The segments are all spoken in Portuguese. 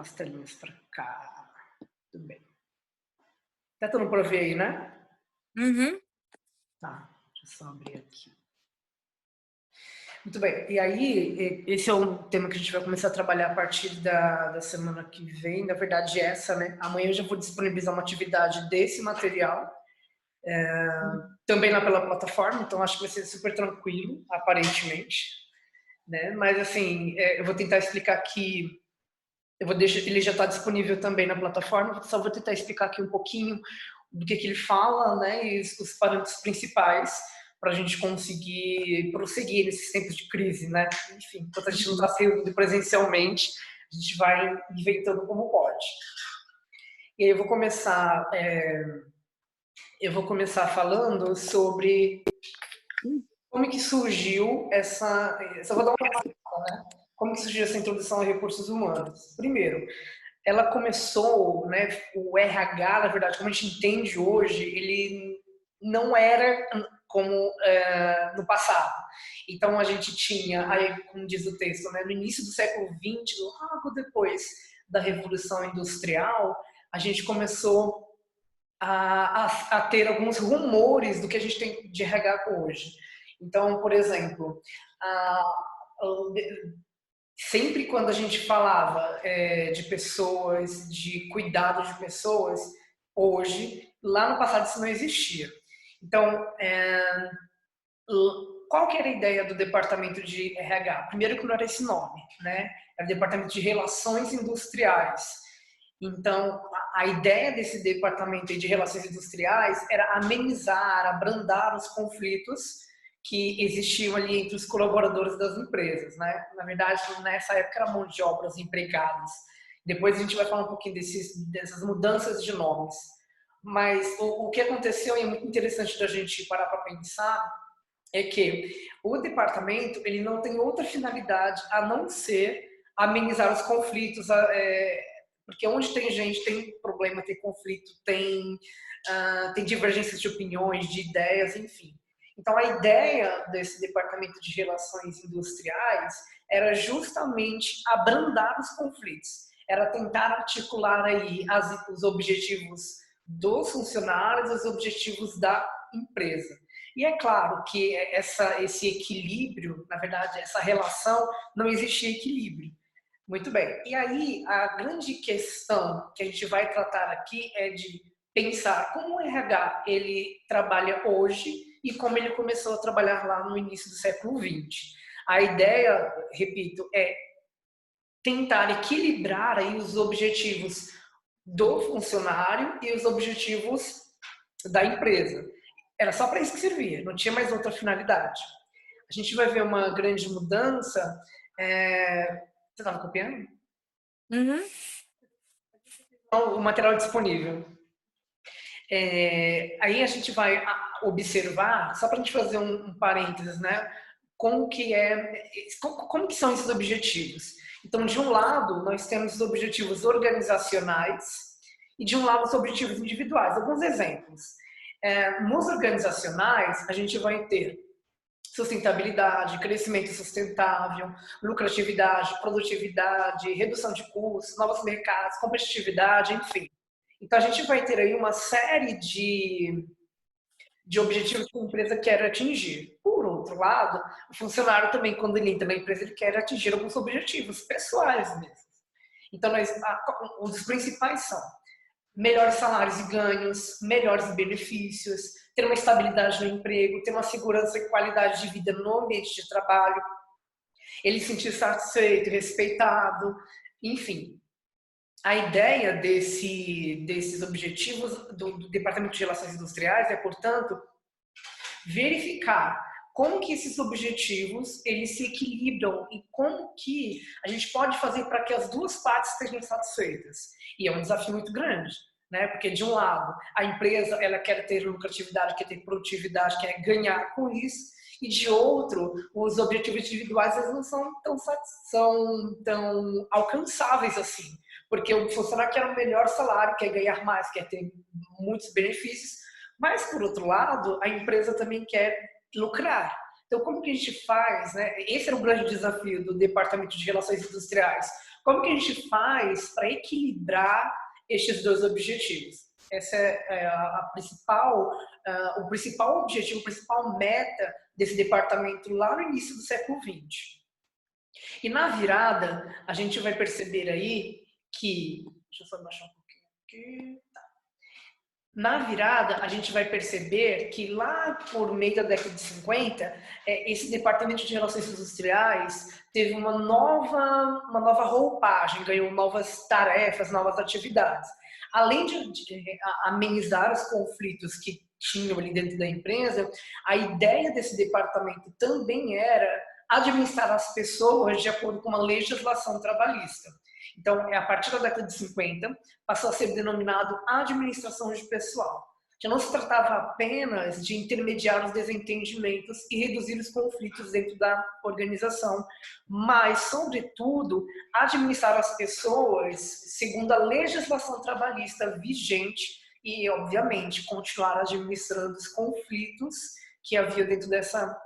as telinhas para cá. Tudo bem. Tá tudo para ver aí, né? Uhum. Tá, deixa eu só abrir aqui. Muito bem, e aí, esse é um tema que a gente vai começar a trabalhar a partir da, da semana que vem, na verdade essa, né? Amanhã eu já vou disponibilizar uma atividade desse material, é, também lá pela plataforma, então acho que vai ser super tranquilo, aparentemente, né? Mas assim, é, eu vou tentar explicar aqui eu vou deixar, ele já está disponível também na plataforma, só vou tentar explicar aqui um pouquinho do que, que ele fala, né, e os parâmetros principais para a gente conseguir prosseguir nesses tempos de crise, né? Enfim, enquanto a gente não está saindo presencialmente, a gente vai inventando como pode. E aí eu vou começar, é, eu vou começar falando sobre como que surgiu essa, só vou dar uma né? Como que surgiu essa introdução a recursos humanos? Primeiro, ela começou, né, o RH, na verdade, como a gente entende hoje, ele não era como é, no passado. Então a gente tinha, aí, como diz o texto, né, no início do século XX, logo depois da Revolução Industrial, a gente começou a, a, a ter alguns rumores do que a gente tem de RH hoje. Então, por exemplo, a, sempre quando a gente falava é, de pessoas, de cuidado de pessoas, hoje, lá no passado isso não existia. Então, é, qual que era a ideia do departamento de RH? Primeiro que não era esse nome, né? Era o departamento de relações industriais. Então, a, ideia desse departamento de relações industriais era amenizar, abrandar os conflitos que existiam ali entre os colaboradores das empresas, né? Na verdade, nessa época era mão de obras empregadas. Depois a gente vai falar um pouquinho desses, dessas mudanças de nomes. Mas o, o que aconteceu e é muito interessante da gente parar para pensar é que o departamento ele não tem outra finalidade a não ser amenizar os conflitos, é, porque onde tem gente tem problema, tem conflito, tem uh, tem divergências de opiniões, de ideias, enfim. Então, a ideia desse departamento de relações industriais era justamente abrandar os conflitos, era tentar articular aí as, os objetivos dos funcionários, os objetivos da empresa. E é claro que essa, esse equilíbrio, na verdade, essa relação, não existia equilíbrio. Muito bem. E aí, a grande questão que a gente vai tratar aqui é de pensar como o RH ele trabalha hoje e como ele começou a trabalhar lá no início do século XX. A ideia, repito, é tentar equilibrar aí os objetivos do funcionário e os objetivos da empresa. Era só para isso que servia, não tinha mais outra finalidade. A gente vai ver uma grande mudança. É... Você estava copiando? Uhum. Então, o material disponível. É... Aí a gente vai observar, só para a gente fazer um, um parênteses, né? Como que é, como, como que são esses objetivos? Então, de um lado, nós temos os objetivos organizacionais e de um lado os objetivos individuais. Alguns exemplos. É, nos organizacionais, a gente vai ter sustentabilidade, crescimento sustentável, lucratividade, produtividade, redução de custos, novos mercados, competitividade, enfim. Então a gente vai ter aí uma série de de objetivos que a empresa quer atingir. Por outro lado, o funcionário também, quando ele entra na empresa, ele quer atingir alguns objetivos pessoais mesmo. Então, nós, um dos principais são melhores salários e ganhos, melhores benefícios, ter uma estabilidade no emprego, ter uma segurança e qualidade de vida no ambiente de trabalho, ele se sentir satisfeito, respeitado, enfim a ideia desse, desses objetivos do, do, Departamento de Relações Industriais é, portanto, verificar como que esses objetivos eles se equilibram e como que a gente pode fazer para que as duas partes estejam satisfeitas. E é um desafio muito grande, né? Porque de um lado a empresa ela quer ter lucratividade, quer ter produtividade, quer ganhar com isso, e de outro os objetivos individuais eles não são tão são tão alcançáveis assim porque o funcionário quer o melhor salário, quer ganhar mais, quer ter muitos benefícios, mas por outro lado, a empresa também quer lucrar. Então, como que a gente faz, né? Esse era o grande desafio do Departamento de Relações Industriais. Como que a gente faz para equilibrar estes dois objetivos? Essa é a, principal, uh, o principal objetivo, a principal meta desse departamento lá no início do século XX. E na virada, a gente vai perceber aí que. Deixa eu só baixar um pouquinho aqui. Tá. Na virada, a gente vai perceber que lá por meio da década de 50, é, esse departamento de relações industriais teve uma nova, uma nova roupagem, ganhou novas tarefas, novas atividades. Além de, de amenizar os conflitos que tinham ali dentro da empresa, a ideia desse departamento também era administrar as pessoas de acordo com uma legislação trabalhista. Então, é a partir da década de 50, passou a ser denominado administração de pessoal. Já não se tratava apenas de intermediar os desentendimentos e reduzir os conflitos dentro da organização, mas, sobretudo, administrar as pessoas segundo a legislação trabalhista vigente e, obviamente, continuar administrando os conflitos que havia dentro dessa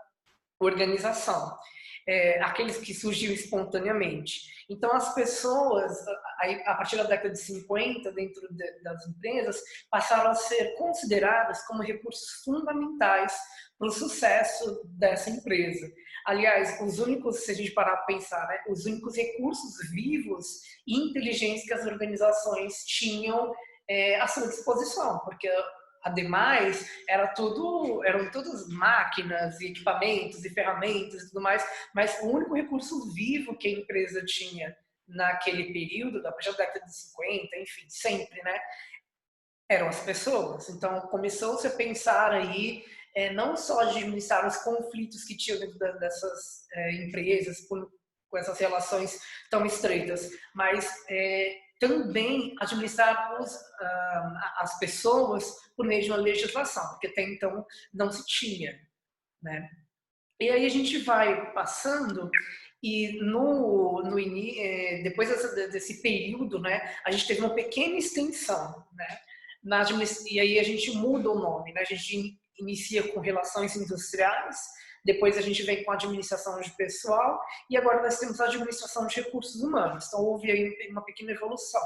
organização, é, aqueles que surgiam espontaneamente. Então, as pessoas, a partir da década de 50, dentro das empresas, passaram a ser consideradas como recursos fundamentais para o sucesso dessa empresa. Aliás, os únicos, se a gente parar para pensar, né, os únicos recursos vivos e inteligentes que as organizações tinham é, à sua disposição, porque ademais era tudo eram todas máquinas e equipamentos e ferramentas e tudo mais, mas o único recurso vivo que a empresa tinha naquele período, da década de 50, enfim, sempre, né, eram as pessoas. Então começou-se a pensar aí é, não só administrar os conflitos que tinham dentro dessas é, empresas por, com essas relações tão estreitas, mas é, também administrar os, uh, as pessoas por meio de uma legislação, porque até então não se tinha. Né? E aí a gente vai passando e no, no eh, depois desse período, né, a gente teve uma pequena extensão, né, na, e aí a gente muda o nome, né, a gente inicia com relações industriais, depois a gente vem com a administração de pessoal e agora nós temos a administração de recursos humanos. Então houve aí uma pequena evolução.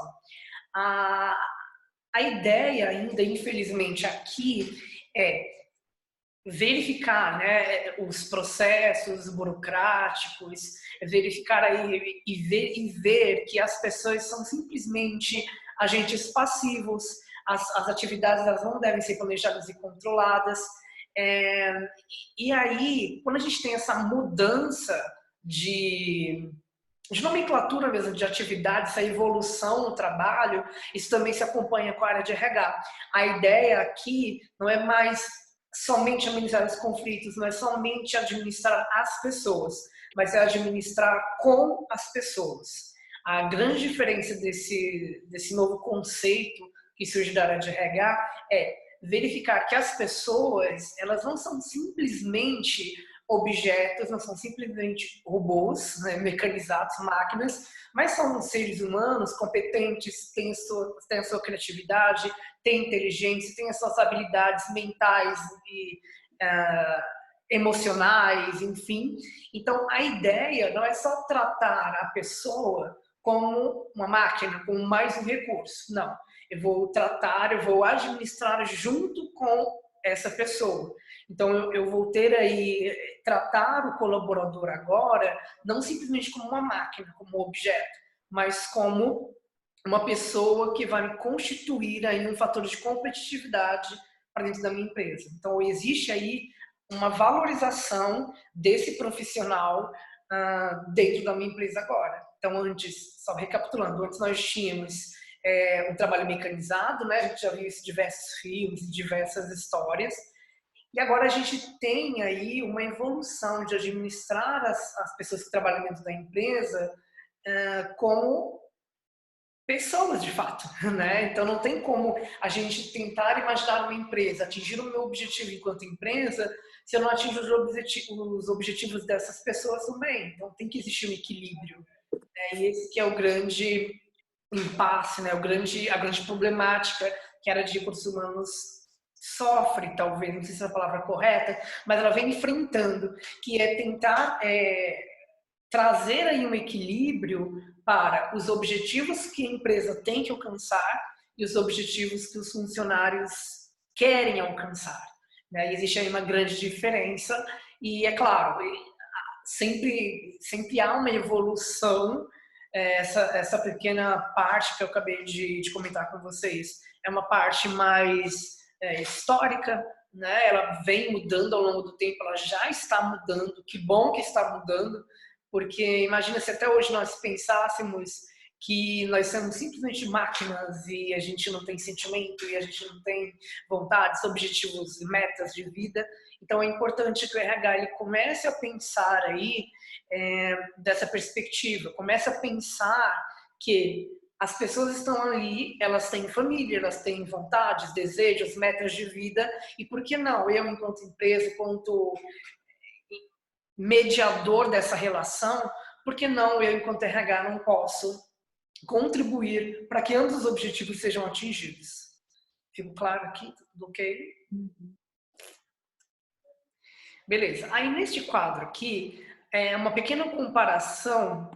A, a ideia ainda, infelizmente, aqui é verificar né, os processos burocráticos, verificar aí e ver, e ver que as pessoas são simplesmente agentes passivos, as, as atividades elas não devem ser planejadas e controladas, é, e aí, quando a gente tem essa mudança de, de nomenclatura mesmo, de atividade, essa evolução no trabalho, isso também se acompanha com a área de RH. A ideia aqui não é mais somente administrar os conflitos, não é somente administrar as pessoas, mas é administrar com as pessoas. A grande diferença desse, desse novo conceito que surge da área de RH é verificar que as pessoas, elas não são simplesmente objetos, não são simplesmente robôs, né, mecanizados, máquinas, mas são seres humanos competentes, têm sua, têm a sua criatividade, têm inteligência, têm as suas habilidades mentais e uh, emocionais, enfim. Então, a ideia não é só tratar a pessoa como uma máquina, como mais um recurso. Não eu vou tratar, eu vou administrar junto com essa pessoa. Então, eu, eu, vou ter aí, tratar o colaborador agora, não simplesmente como uma máquina, como objeto, mas como uma pessoa que vai me constituir aí um fator de competitividade para dentro da minha empresa. Então, existe aí uma valorização desse profissional uh, dentro da minha empresa agora. Então, antes, só recapitulando, antes nós tínhamos é, um trabalho mecanizado, né? A gente já viu isso em diversos filmes, diversas histórias. E agora a gente tem aí uma evolução de administrar as, as pessoas que trabalham dentro da empresa uh, como pessoas de fato, né? Então não tem como a gente tentar imaginar uma empresa, atingir o meu objetivo enquanto empresa, se eu não atingo os os objetivos dessas pessoas também. Então tem que existir um equilíbrio. Né? E esse que é o grande impasse, né, o grande, a grande problemática que a área de recursos humanos sofre, talvez, não sei se é a palavra correta, mas ela vem enfrentando, que é tentar é, trazer aí um equilíbrio para os objetivos que a empresa tem que alcançar e os objetivos que os funcionários querem alcançar. Né? existe aí uma grande diferença e, é claro, sempre, sempre há uma evolução essa, essa pequena parte que eu acabei de, de comentar com vocês é uma parte mais é, histórica, né? Ela vem mudando ao longo do tempo, ela já está mudando. Que bom que está mudando, porque imagina se até hoje nós pensássemos que nós somos simplesmente máquinas e a gente não tem sentimento e a gente não tem vontades, objetivos, metas de vida. Então é importante que o RH ele comece a pensar aí é, dessa perspectiva, comece a pensar que as pessoas estão ali, elas têm família, elas têm vontades, desejos, metas de vida, e por que não eu, enquanto empresa, enquanto mediador dessa relação, por que não eu, enquanto RH, não posso contribuir para que ambos os objetivos sejam atingidos? Fico claro aqui? Tudo ok? Uhum. Beleza. Aí, neste quadro aqui, é uma pequena comparação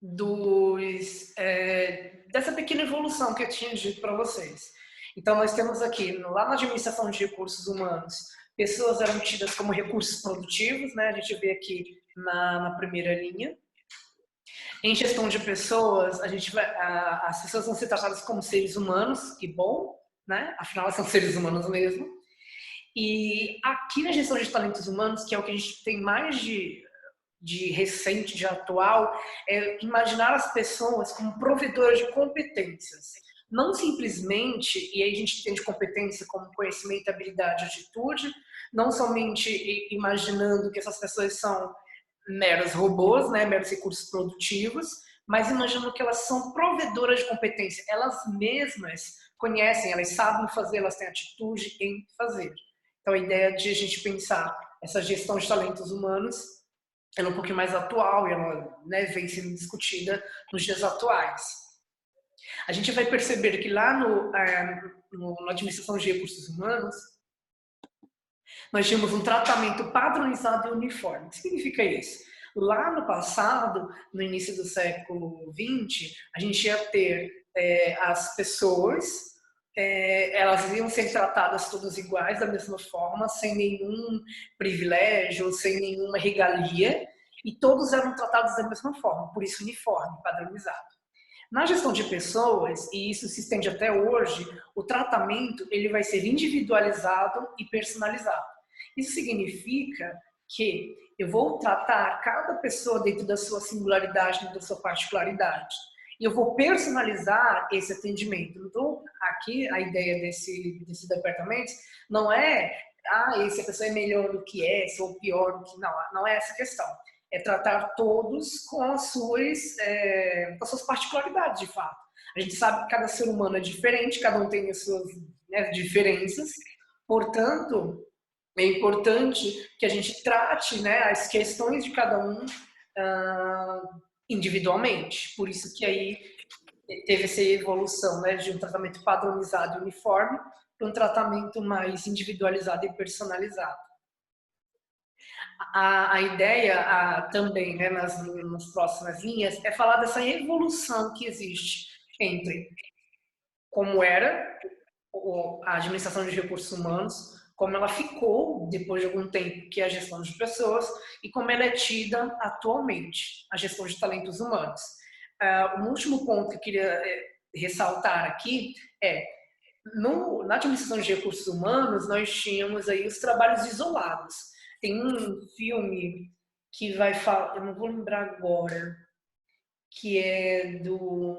dos, é, dessa pequena evolução que eu tinha dito para vocês. Então, nós temos aqui, lá na administração de recursos humanos, pessoas eram tidas como recursos produtivos, né? A gente vê aqui na, na primeira linha. Em gestão de pessoas, a gente vai, a, as pessoas vão ser tratadas como seres humanos, que bom, né? Afinal, são seres humanos mesmo. E aqui na gestão de talentos humanos, que é o que a gente tem mais de de recente, de atual, é imaginar as pessoas como provedoras de competências. Não simplesmente, e aí a gente entende competência como conhecimento, habilidade, atitude, não somente imaginando que essas pessoas são meros robôs, né, meros recursos produtivos, mas imaginando que elas são provedoras de competência. Elas mesmas conhecem, elas sabem fazer, elas têm atitude em fazer. Então a ideia de a gente pensar essa gestão de talentos humanos ela é um pouquinho mais atual e ela né, vem sendo discutida nos dias atuais. A gente vai perceber que lá no, é, no, na administração de recursos humanos, nós tínhamos um tratamento padronizado e uniforme. O que significa isso? Lá no passado, no início do século XX, a gente ia ter é, as pessoas é, elas iam ser tratadas todas iguais, da mesma forma, sem nenhum privilégio, sem nenhuma regalia, e todos eram tratados da mesma forma, por isso uniforme, padronizado. Na gestão de pessoas, e isso se estende até hoje, o tratamento ele vai ser individualizado e personalizado. Isso significa que eu vou tratar cada pessoa dentro da sua singularidade, dentro da sua particularidade e eu vou personalizar esse atendimento. Então, aqui a ideia desse, desse departamento não é, ah, essa pessoa é melhor do que essa ou pior do que. Não, não é essa a questão. É tratar todos com as suas, é, com as suas particularidades, de fato. A gente sabe que cada ser humano é diferente, cada um tem as suas né, diferenças, portanto, é importante que a gente trate né, as questões de cada um. Uh, individualmente. Por isso que aí teve essa evolução né, de um tratamento padronizado e uniforme para um tratamento mais individualizado e personalizado. A, a ideia a, também, né, nas, nas próximas linhas, é falar dessa evolução que existe entre como era a administração de recursos humanos como ela ficou depois de algum tempo, que é a gestão de pessoas, e como ela é tida atualmente, a gestão de talentos humanos. Uh, um último ponto que eu queria é, ressaltar aqui é, no, na administração de recursos humanos, nós tínhamos aí os trabalhos isolados. Tem um filme que vai falar, eu não vou lembrar agora, que é do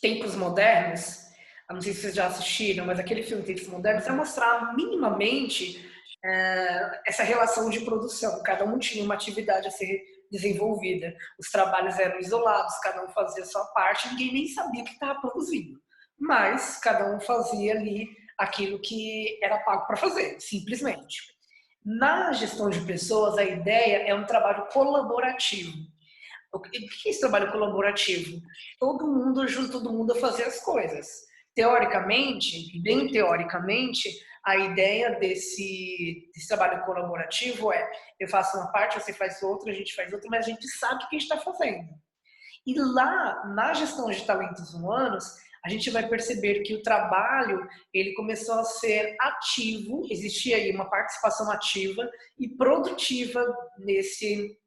Tempos Modernos, não sei se vocês já assistiram, mas aquele filme Tempos Modernos é mostrar minimamente é, essa relação de produção. Cada um tinha uma atividade a ser desenvolvida. Os trabalhos eram isolados, cada um fazia a sua parte, ninguém nem sabia o que estava produzindo. Mas cada um fazia ali aquilo que era pago para fazer, simplesmente. Na gestão de pessoas, a ideia é um trabalho colaborativo. O que é esse trabalho colaborativo? Todo mundo ajuda todo mundo a fazer as coisas teoricamente, bem teoricamente, a ideia desse, desse, trabalho colaborativo é eu faço uma parte, você faz outra, a gente faz outra, mas a gente sabe o que a gente está fazendo. E lá, na gestão de talentos humanos, a gente vai perceber que o trabalho ele começou a ser ativo, existia aí uma participação ativa e produtiva nesse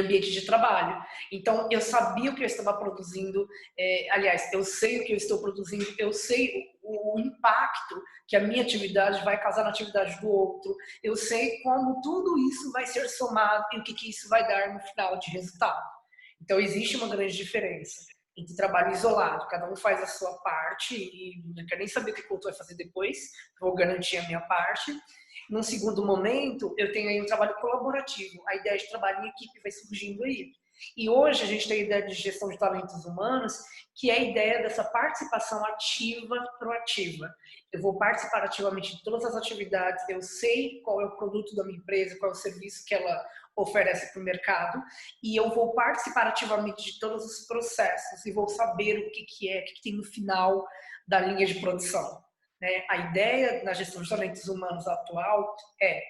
ambiente de trabalho. Então, eu sabia o que eu estava produzindo, é, aliás, eu sei o que eu estou produzindo, eu sei o, o impacto que a minha atividade vai causar na atividade do outro, eu sei como tudo isso vai ser somado e o que, que isso vai dar no final de resultado. Então, existe uma grande diferença entre trabalho isolado, cada um faz a sua parte e não quero nem saber o que o outro vai fazer depois, vou garantir a minha parte, num segundo momento, eu tenho aí um trabalho colaborativo. A ideia de trabalho em equipe vai surgindo aí. E hoje a gente tem a ideia de gestão de talentos humanos, que é a ideia dessa participação ativa proativa. Eu vou participar ativamente de todas as atividades, eu sei qual é o produto da minha empresa, qual é o serviço que ela oferece para o mercado, e eu vou participar ativamente de todos os processos e vou saber o que, que é, o que, que tem no final da linha de produção. Né? A ideia na gestão de talentos humanos atual é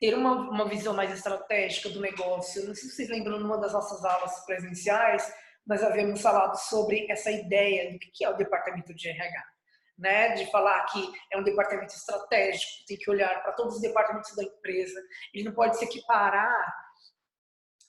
ter uma, uma visão mais estratégica do negócio. Não sei se vocês lembram, numa das nossas aulas presenciais, nós havíamos falado sobre essa ideia do que é o departamento de RH. Né, de falar que é um departamento estratégico, tem que olhar para todos os departamentos da empresa, ele não pode se equiparar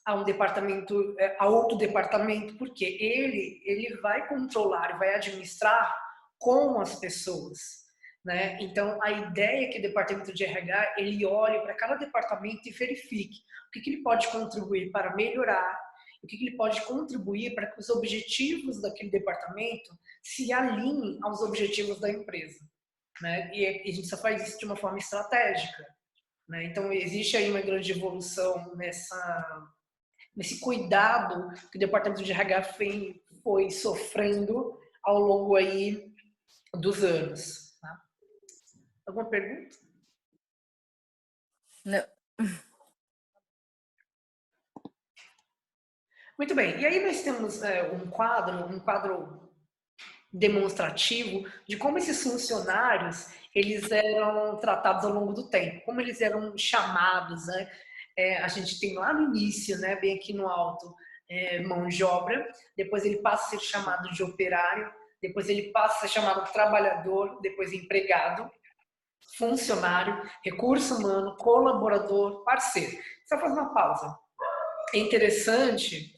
a um departamento, é, a outro departamento, porque ele, ele vai controlar, vai administrar com as pessoas. Né? Então, a ideia é que o departamento de RH ele olhe para cada departamento e verifique o que, que ele pode contribuir para melhorar, o que, que ele pode contribuir para que os objetivos daquele departamento se alinhem aos objetivos da empresa. Né? E a gente só faz isso de uma forma estratégica. Né? Então, existe aí uma grande evolução nessa, nesse cuidado que o departamento de RH foi, foi sofrendo ao longo aí dos anos. Alguma pergunta? Não. Muito bem. E aí nós temos é, um quadro, um quadro demonstrativo de como esses funcionários eles eram tratados ao longo do tempo, como eles eram chamados, né? É, a gente tem lá no início, né, bem aqui no alto, é, mão de obra, depois ele passa a ser chamado de operário, depois ele passa a ser chamado de trabalhador, depois empregado, funcionário, recurso humano, colaborador, parceiro. Só fazer uma pausa. É interessante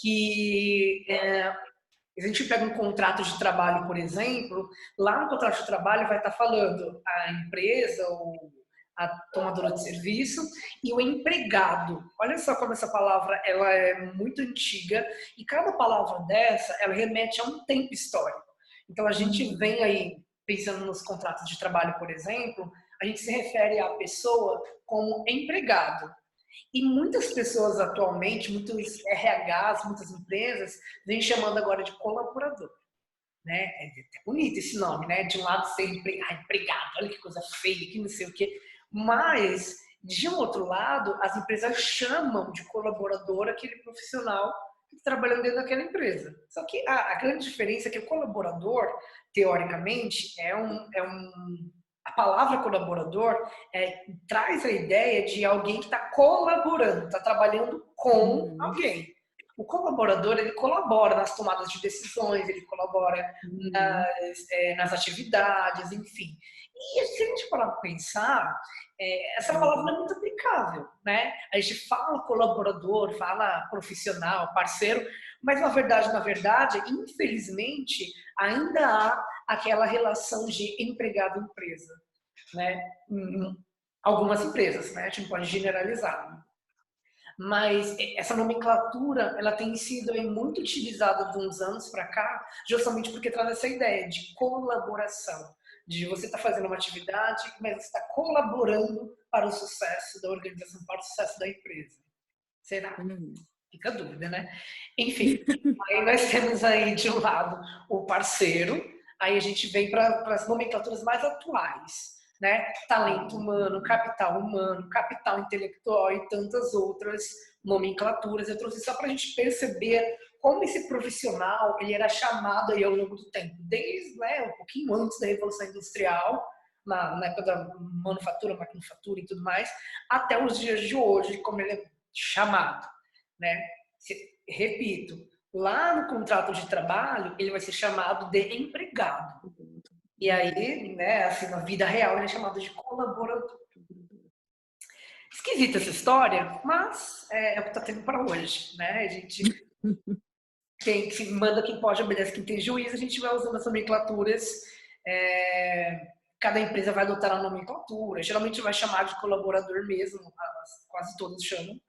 que é, a gente pega um contrato de trabalho, por exemplo, lá no contrato de trabalho vai estar falando a empresa ou a tomadora de serviço e o empregado. Olha só como essa palavra ela é muito antiga e cada palavra dessa ela remete a um tempo histórico. Então a gente vem aí pensando nos contratos de trabalho, por exemplo, a gente se refere à pessoa como empregado. E muitas pessoas atualmente, muitos RHs, muitas empresas, vêm chamando agora de colaborador. Né? É, é bonito esse nome, né? De um lado ser empregado, olha que coisa feia, que não sei o quê. Mas, de um outro lado, as empresas chamam de colaborador aquele profissional trabalhando dentro daquela empresa. Só que a, a grande diferença é que o colaborador teoricamente, é um, é um a palavra colaborador é, traz a ideia de alguém que está colaborando, está trabalhando com uhum. alguém. O colaborador ele colabora nas tomadas de decisões, ele colabora uhum. nas, é, nas atividades, enfim. E se a gente parar para pensar, é, essa palavra não é muito aplicável, né? A gente fala colaborador, fala profissional, parceiro, mas na verdade, na verdade, infelizmente, ainda há aquela relação de empregado-empresa, né? Em algumas empresas, né? A gente pode generalizar. Mas essa nomenclatura, ela tem sido aí, muito utilizada de uns anos para cá, justamente porque traz essa ideia de colaboração, de você estar tá fazendo uma atividade, mas você está colaborando para o sucesso da organização, para o sucesso da empresa. Será? Uhum. Fica a dúvida, né? Enfim, aí nós temos aí de um lado o parceiro, aí a gente vem para as nomenclaturas mais atuais, né? Talento humano, capital humano, capital intelectual e tantas outras nomenclaturas. Eu trouxe só para a gente perceber como esse profissional ele era chamado aí ao longo do tempo, desde né, um pouquinho antes da Revolução Industrial na, na época da manufatura, maquinofatura e tudo mais, até os dias de hoje, como ele é chamado, né? Repito, lá no contrato de trabalho, ele vai ser chamado de empregado. E aí, né, assim, na vida real, ele é chamado de colaborador. Esquisita essa história, mas é, é o que está tendo para hoje, né? A gente tem que manda quem pode, obedece quem tem juízo, a gente vai usando as nomenclaturas. É, cada empresa vai adotar a nomenclatura, geralmente vai chamar de colaborador mesmo, quase todos chamam,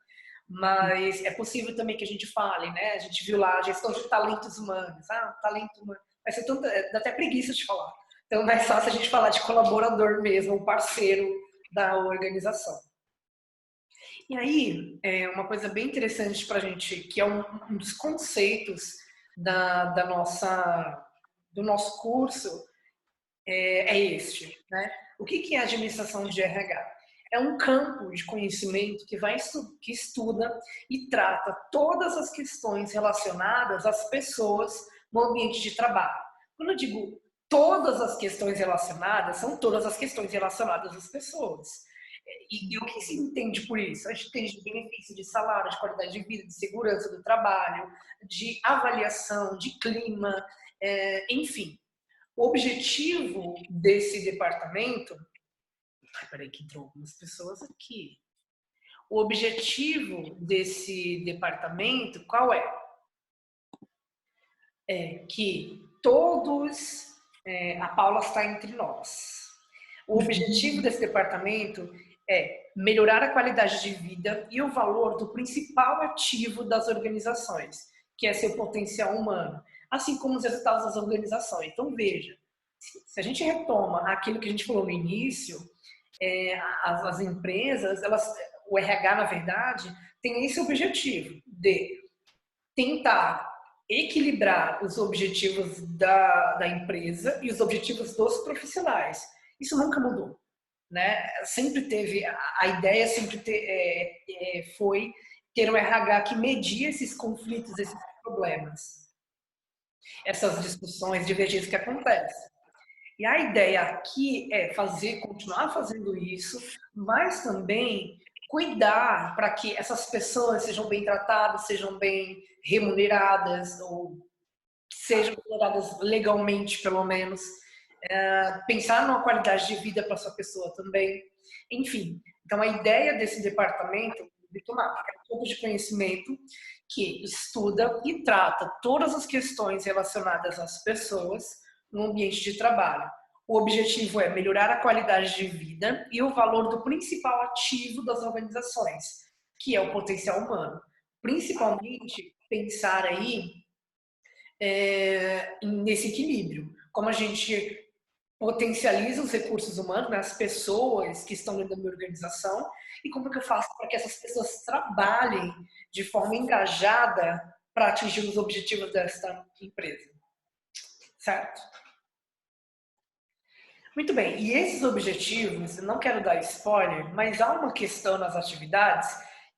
mas é possível também que a gente fale, né? A gente viu lá a gestão de talentos humanos, ah, talento humano, vai ser tanta, dá até preguiça de falar. Então é mais fácil a gente falar de colaborador mesmo, um parceiro da organização. E aí, é uma coisa bem interessante para a gente, que é um, um dos conceitos da, da, nossa, do nosso curso, é, é este. Né? O que, que é administração de RH? É um campo de conhecimento que, vai que estuda e trata todas as questões relacionadas às pessoas no ambiente de trabalho. Quando eu digo todas as questões relacionadas, são todas as questões relacionadas às pessoas. E, e, o que se entende por isso? A gente entende benefício de salário, de qualidade de vida, de segurança do trabalho, de avaliação, de clima, é, enfim. O objetivo desse departamento. Ai, peraí, que entrou algumas pessoas aqui. O objetivo desse departamento, qual é? É que todos. É, a Paula está entre nós. O objetivo desse departamento é melhorar a qualidade de vida e o valor do principal ativo das organizações, que é seu potencial humano, assim como os resultados das organizações. Então, veja, se a gente retoma aquilo que a gente falou no início, é, as, as empresas, elas, o RH, na verdade, tem esse objetivo de tentar equilibrar os objetivos da, da empresa e os objetivos dos profissionais. Isso nunca mudou né? Sempre teve a ideia sempre ter, é, é, foi ter um RH que media esses conflitos, esses problemas, essas discussões, divergências que acontecem. E a ideia aqui é fazer, continuar fazendo isso, mas também cuidar para que essas pessoas sejam bem tratadas, sejam bem remuneradas ou sejam remuneradas legalmente, pelo menos pensar numa qualidade de vida para sua pessoa também. Enfim, então a ideia desse departamento de tomar é um pouco de conhecimento que estuda e trata todas as questões relacionadas às pessoas no ambiente de trabalho. O objetivo é melhorar a qualidade de vida e o valor do principal ativo das organizações, que é o potencial humano. Principalmente pensar aí é, nesse equilíbrio. Como a gente potencializa os recursos humanos, né, as pessoas que estão dentro da minha organização, e como que eu faço para que essas pessoas trabalhem de forma engajada para atingir os objetivos desta empresa. Certo? Muito bem, e esses objetivos, não quero dar spoiler, mas há uma questão nas atividades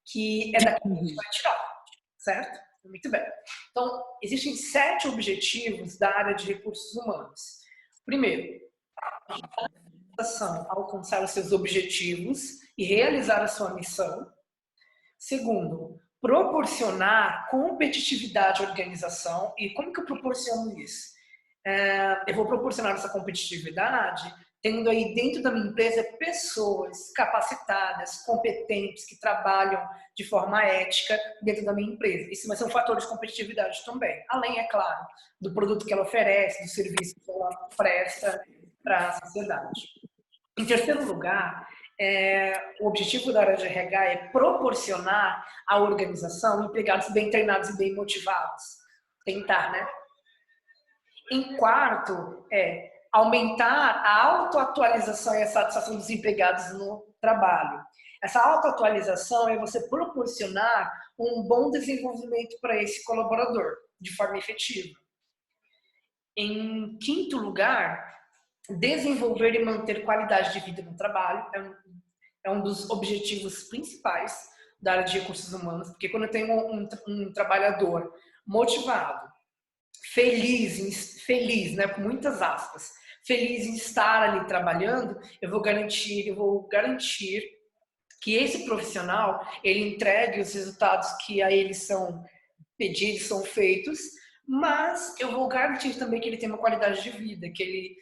que é daqui que a gente vai tirar, certo? Muito bem. Então, existem sete objetivos da área de recursos humanos. Primeiro, a alcançar os seus objetivos e realizar a sua missão. Segundo, proporcionar competitividade à organização. E como que eu proporciono isso? É, eu vou proporcionar essa competitividade tendo aí dentro da minha empresa pessoas capacitadas, competentes, que trabalham de forma ética dentro da minha empresa. Isso vai ser um fator de competitividade também. Além, é claro, do produto que ela oferece, do serviço que ela presta para a sociedade. Em terceiro lugar, é, o objetivo da área de RH é proporcionar à organização empregados bem treinados e bem motivados. Tentar, né? Em quarto, é aumentar a autoatualização e a satisfação dos empregados no trabalho. Essa autoatualização é você proporcionar um bom desenvolvimento para esse colaborador de forma efetiva. Em quinto lugar, desenvolver e manter qualidade de vida no trabalho é um, é um dos objetivos principais da área de recursos humanos, porque quando eu tenho um, um, trabalhador motivado, feliz, feliz, né, com muitas aspas, feliz em estar ali trabalhando, eu vou garantir, eu vou garantir que esse profissional ele entregue os resultados que a ele são pedidos, são feitos, mas eu vou garantir também que ele tenha uma qualidade de vida, que ele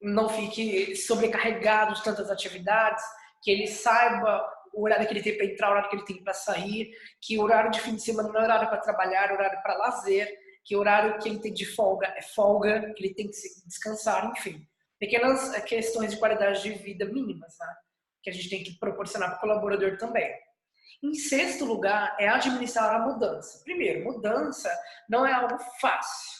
não fique sobrecarregado de tantas atividades, que ele saiba o horário que ele tem para entrar, o horário que ele tem para sair, que o horário de fim de semana não é horário para trabalhar, é horário para lazer, que o horário que ele tem de folga é folga, que ele tem que descansar, enfim. Pequenas eh, questões de qualidade de vida mínimas, né? que a gente tem que proporcionar para o colaborador também. Em sexto lugar, é administrar a mudança. Primeiro, mudança não é algo fácil.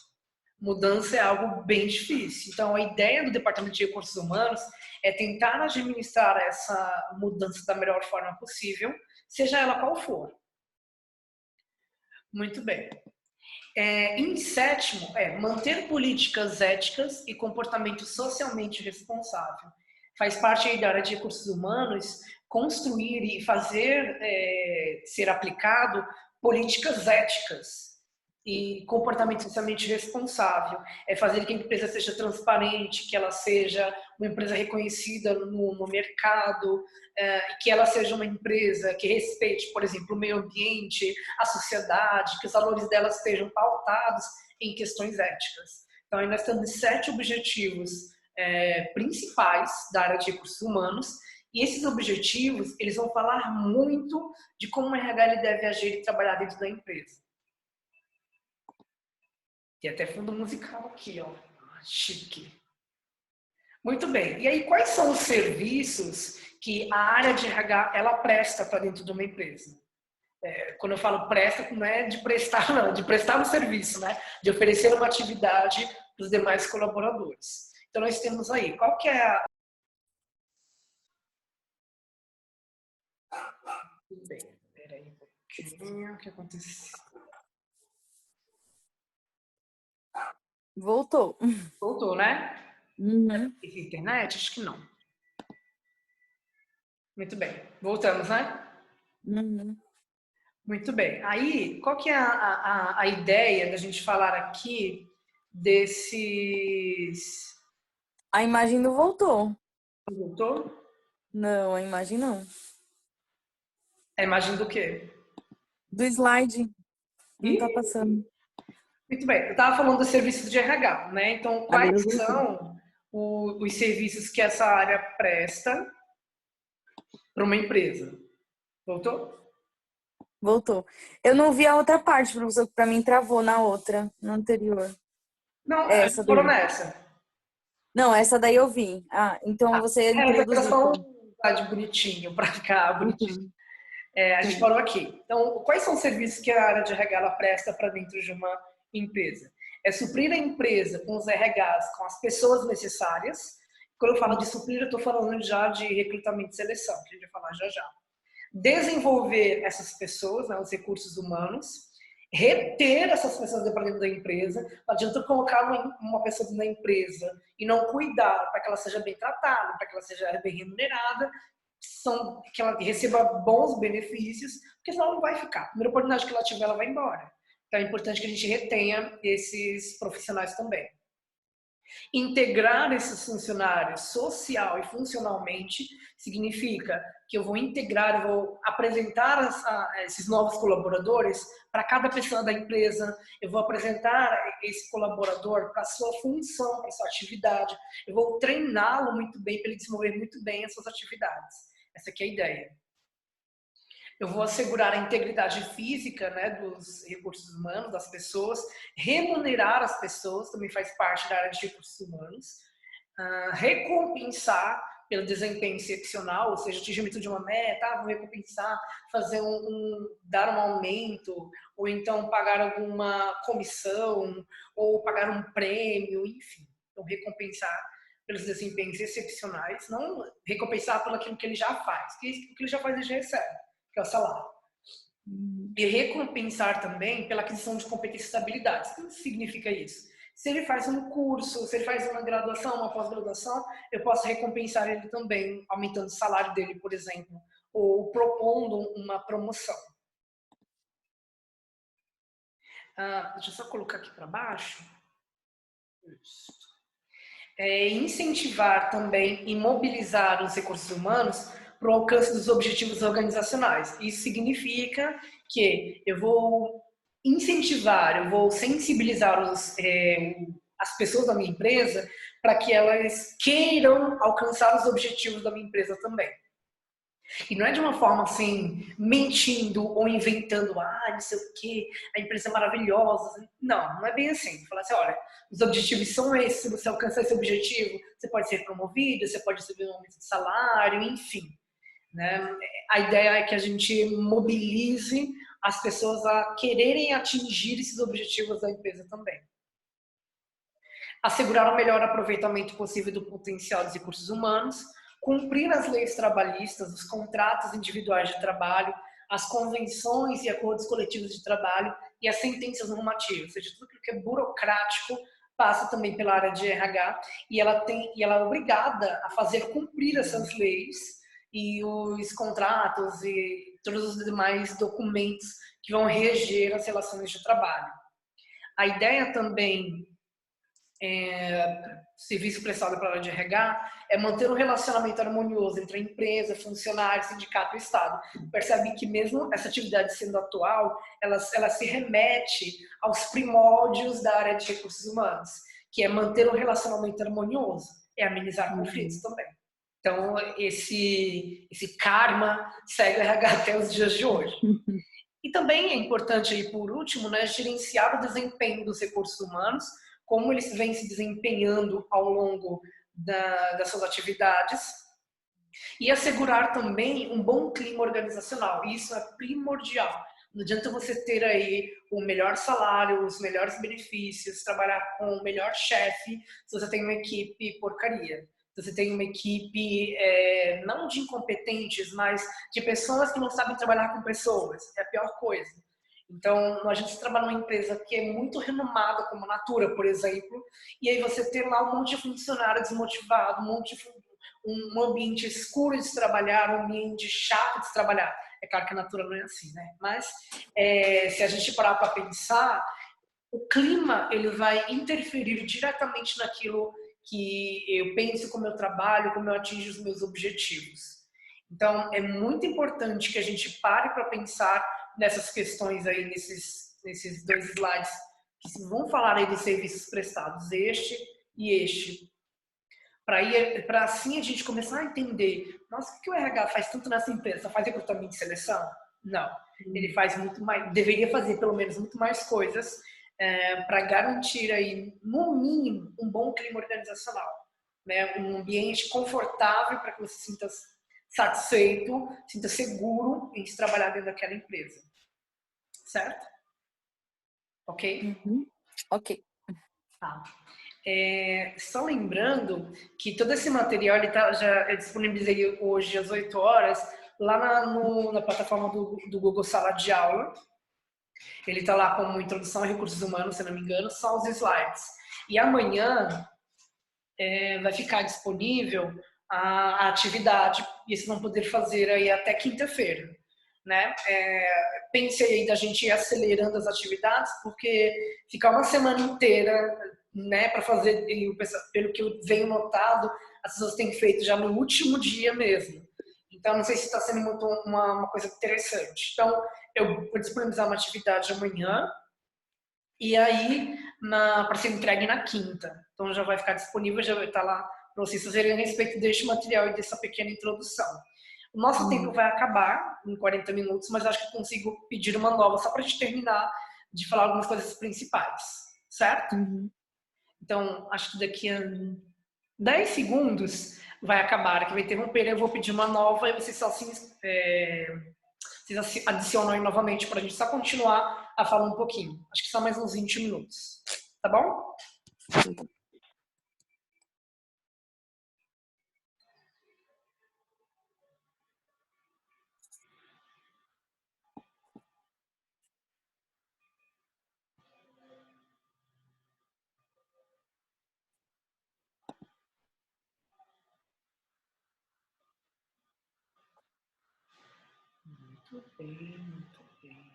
Mudança é algo bem difícil. Então, a ideia do Departamento de Recursos Humanos é tentar administrar essa mudança da melhor forma possível, seja ela qual for. Muito bem. É, em sétimo, é manter políticas éticas e comportamento socialmente responsável. Faz parte da área de recursos humanos construir e fazer é, ser aplicado políticas éticas e comportamento socialmente responsável. É fazer que a empresa seja transparente, que ela seja uma empresa reconhecida no, no mercado, é, que ela seja uma empresa que respeite, por exemplo, o meio ambiente, a sociedade, que os valores dela estejam pautados em questões éticas. Então, aí nós temos sete objetivos é, principais da área de recursos humanos e esses objetivos, eles vão falar muito de como o RH deve agir e trabalhar dentro da empresa. Tem até fundo musical aqui, ó. Chique. Muito bem. E aí, quais são os serviços que a área de RH ela presta para dentro de uma empresa? É, quando eu falo presta, não é de prestar, não, de prestar um serviço, né? De oferecer uma atividade para os demais colaboradores. Então, nós temos aí, qual que é a. Bem, peraí um pouquinho, o que aconteceu? Voltou. Voltou, né? Uhum. Internet? Acho que não. Muito bem. Voltamos, né? Uhum. Muito bem. Aí, qual que é a, a, a ideia da gente falar aqui desses... A imagem não voltou. Voltou? Não, a imagem não. A imagem do quê? Do slide. Não Ih. tá passando. Muito bem, eu estava falando dos serviços de RH, né? Então, quais são o, os serviços que essa área presta para uma empresa? Voltou? Voltou. Eu não vi a outra parte, professor, que para mim travou na outra, no anterior. Não, é, essa foram nessa. Não, essa daí eu vi. Ah, então ah, você é, só um de bonitinho para ficar bonitinho. Uhum. É, a gente parou aqui. Então, quais são os serviços que a área de RH presta para dentro de uma empresa. É suprir a empresa com os RHs, com as pessoas necessárias. Quando eu falo de suprir, eu estou falando já de recrutamento e seleção, que a gente vai falar já já. Desenvolver essas pessoas, né, os recursos humanos, reter essas pessoas dentro da empresa. Não adianta colocar uma, pessoa na empresa e não cuidar para que ela seja bem tratada, para que ela seja bem remunerada, são, que ela receba bons benefícios, porque senão ela não vai ficar. A primeira oportunidade que ela tiver, ela vai embora. Então é importante que a gente retenha esses profissionais também. Integrar esses funcionários social e funcionalmente significa que eu vou integrar, eu vou apresentar esses novos colaboradores para cada pessoa da empresa, eu vou apresentar esse colaborador para sua função, para sua atividade, eu vou treiná-lo muito bem para ele desenvolver muito bem as suas atividades. Essa é a ideia eu vou assegurar a integridade física né, dos recursos humanos, das pessoas, remunerar as pessoas, também faz parte da área de recursos humanos, uh, recompensar pelo desempenho excepcional, ou seja, atingimento de uma meta, ah, vou recompensar, fazer um, um, dar um aumento, ou então pagar alguma comissão, ou pagar um prêmio, enfim. Então, recompensar pelos desempenhos excepcionais, não recompensar pelo aquilo que ele já faz, porque o que ele já faz ele já recebe é o salário. Uhum. E recompensar também pela aquisição de competências e habilidades. O que significa isso? Se ele faz um curso, se ele faz uma graduação, uma pós-graduação, eu posso recompensar ele também, aumentando o salário dele, por exemplo, ou propondo uma promoção. Ah, deixa eu só colocar aqui para baixo. Isso. é incentivar também e mobilizar os recursos humanos para o alcance dos objetivos organizacionais. Isso significa que eu vou incentivar, eu vou sensibilizar os, é, as pessoas da minha empresa para que elas queiram alcançar os objetivos da minha empresa também. E não é de uma forma assim, mentindo ou inventando, ah, não sei o quê, a empresa é maravilhosa. Não, não é bem assim. Falar assim, olha, os objetivos são esses, se você alcançar esse objetivo, você pode ser promovido, você pode receber um aumento de salário, enfim. Né? A ideia é que a gente mobilize as pessoas a quererem atingir esses objetivos da empresa também. Assegurar o melhor aproveitamento possível do potencial dos recursos humanos, cumprir as leis trabalhistas, os contratos individuais de trabalho, as convenções e acordos coletivos de trabalho e as sentenças normativas, ou seja, tudo aquilo que é burocrático passa também pela área de RH e ela tem e ela é obrigada a fazer cumprir essas leis e os contratos e todos os demais documentos que vão reger as relações de trabalho. A ideia também é, serviço prestado para a área de RH é manter um relacionamento harmonioso entre a empresa, funcionário, sindicato e Estado. Percebe que mesmo essa atividade sendo atual, ela, ela se remete aos primórdios da área de recursos humanos, que é manter um relacionamento harmonioso, é amenizar conflitos também. Então, esse, esse karma segue o RH até os dias de hoje. E também é importante, aí, por último, né, gerenciar o desempenho dos recursos humanos, como eles vêm se desempenhando ao longo da, das suas atividades, e assegurar também um bom clima organizacional. Isso é primordial. Não adianta você ter aí o melhor salário, os melhores benefícios, trabalhar com o melhor chefe, se você tem uma equipe porcaria você tem uma equipe é, não de incompetentes, mas de pessoas que não sabem trabalhar com pessoas. É a pior coisa. Então, a gente trabalha numa empresa que é muito renomada, como a Natura, por exemplo, e aí você tem lá um monte de funcionário desmotivado, um monte de um ambiente escuro de trabalhar, um ambiente chato de trabalhar. É claro que a Natura não é assim, né? Mas é, se a gente parar para pensar, o clima ele vai interferir diretamente naquilo que eu penso como eu trabalho, como eu atingo os meus objetivos. Então, é muito importante que a gente pare para pensar nessas questões aí, nesses, nesses dois slides, que vão falar aí dos serviços prestados, este e este. Para assim a gente começar a entender, nossa, o que o RH faz tanto nessa empresa? Faz recrutamento de seleção? Não. Ele faz muito mais, deveria fazer pelo menos muito mais coisas é, para garantir aí, no mínimo, um bom clima organizacional, né? um ambiente confortável para que você se sinta satisfeito, sinta seguro em se trabalhar dentro daquela empresa. Certo? Ok? Uhum. Ok. Tá. É, só lembrando que todo esse material ele tá, já eu disponibilizei hoje às 8 horas lá na, no, na plataforma do, do Google Sala de Aula. Ele está lá como introdução a recursos humanos, se não me engano, são os slides. E amanhã é, vai ficar disponível a, a, atividade e vocês vão poder fazer aí até quinta-feira. Né? É, pensei aí da gente ir acelerando as atividades, porque ficar uma semana inteira né, para fazer, pelo que eu venho notado, as pessoas têm feito já no último dia mesmo. Então, não sei se está sendo muito uma, uma coisa interessante. Então, eu vou disponibilizar uma atividade amanhã e aí para ser entregue na quinta. Então, já vai ficar disponível, já vai estar lá para vocês fazerem a respeito deste material e dessa pequena introdução. O nosso hum. tempo vai acabar em 40 minutos, mas acho que consigo pedir uma nova só para a gente terminar de falar algumas coisas principais, certo? Uhum. Então, acho que daqui a 10 segundos vai acabar, que vai interromper, eu vou pedir uma nova e vocês só assim, é, vocês adicionam aí novamente para a gente só continuar a falar um pouquinho. Acho que só mais uns 20 minutos. Tá bom? Muito bem, muito bem.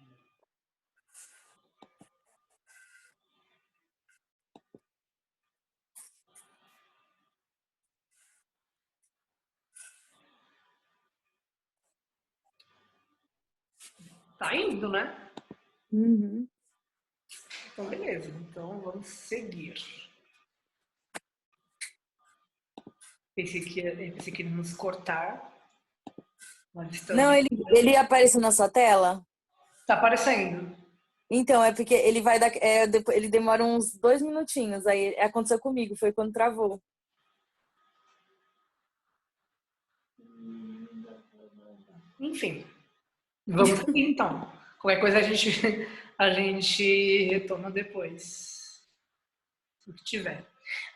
Tá indo, né? Uhum. Então, beleza. Então, vamos seguir. Pensei que, esse que ia nos cortar. Não, ele, ele apareceu na sua tela? Tá aparecendo. Então, é porque ele vai dar. É, ele demora uns dois minutinhos. Aí aconteceu comigo, foi quando travou. Enfim. Vamos seguir então. Qualquer coisa a gente, a gente retoma depois. O que tiver.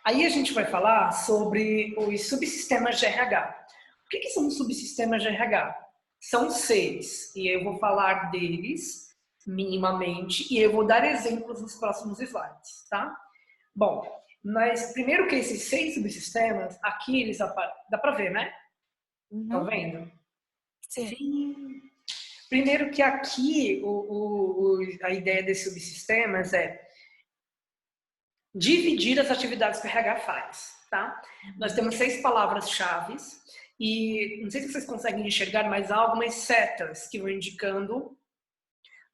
Aí a gente vai falar sobre os subsistemas de RH. O que, que são os subsistemas de RH? São seis, e eu vou falar deles minimamente, e eu vou dar exemplos nos próximos slides, tá? Bom, mas primeiro que esses seis subsistemas, aqui eles dá para ver, né? Estão uhum. vendo? Sim. Sim. Primeiro que aqui o, o, a ideia desses subsistemas é dividir as atividades que o RH faz, tá? Nós temos seis palavras-chave e não sei se vocês conseguem enxergar, mas há algumas setas que vão indicando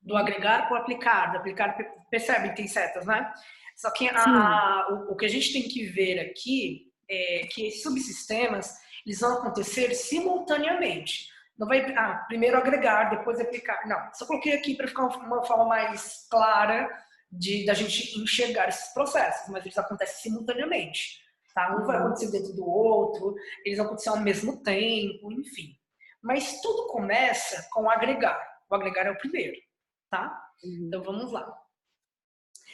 do agregar para o aplicar, do aplicar, percebem que tem setas, né? Só que a, o, o, que a gente tem que ver aqui é que esses subsistemas eles vão acontecer simultaneamente. Não vai, ah, primeiro agregar, depois aplicar. Não, só coloquei aqui para ficar uma forma mais clara de da gente enxergar esses processos, mas eles acontecem simultaneamente. Tá? Um vai uhum. acontecer dentro do outro, eles vão acontecer ao mesmo tempo, enfim. Mas tudo começa com o agregar. O agregar é o primeiro, tá? Uhum. Então vamos lá.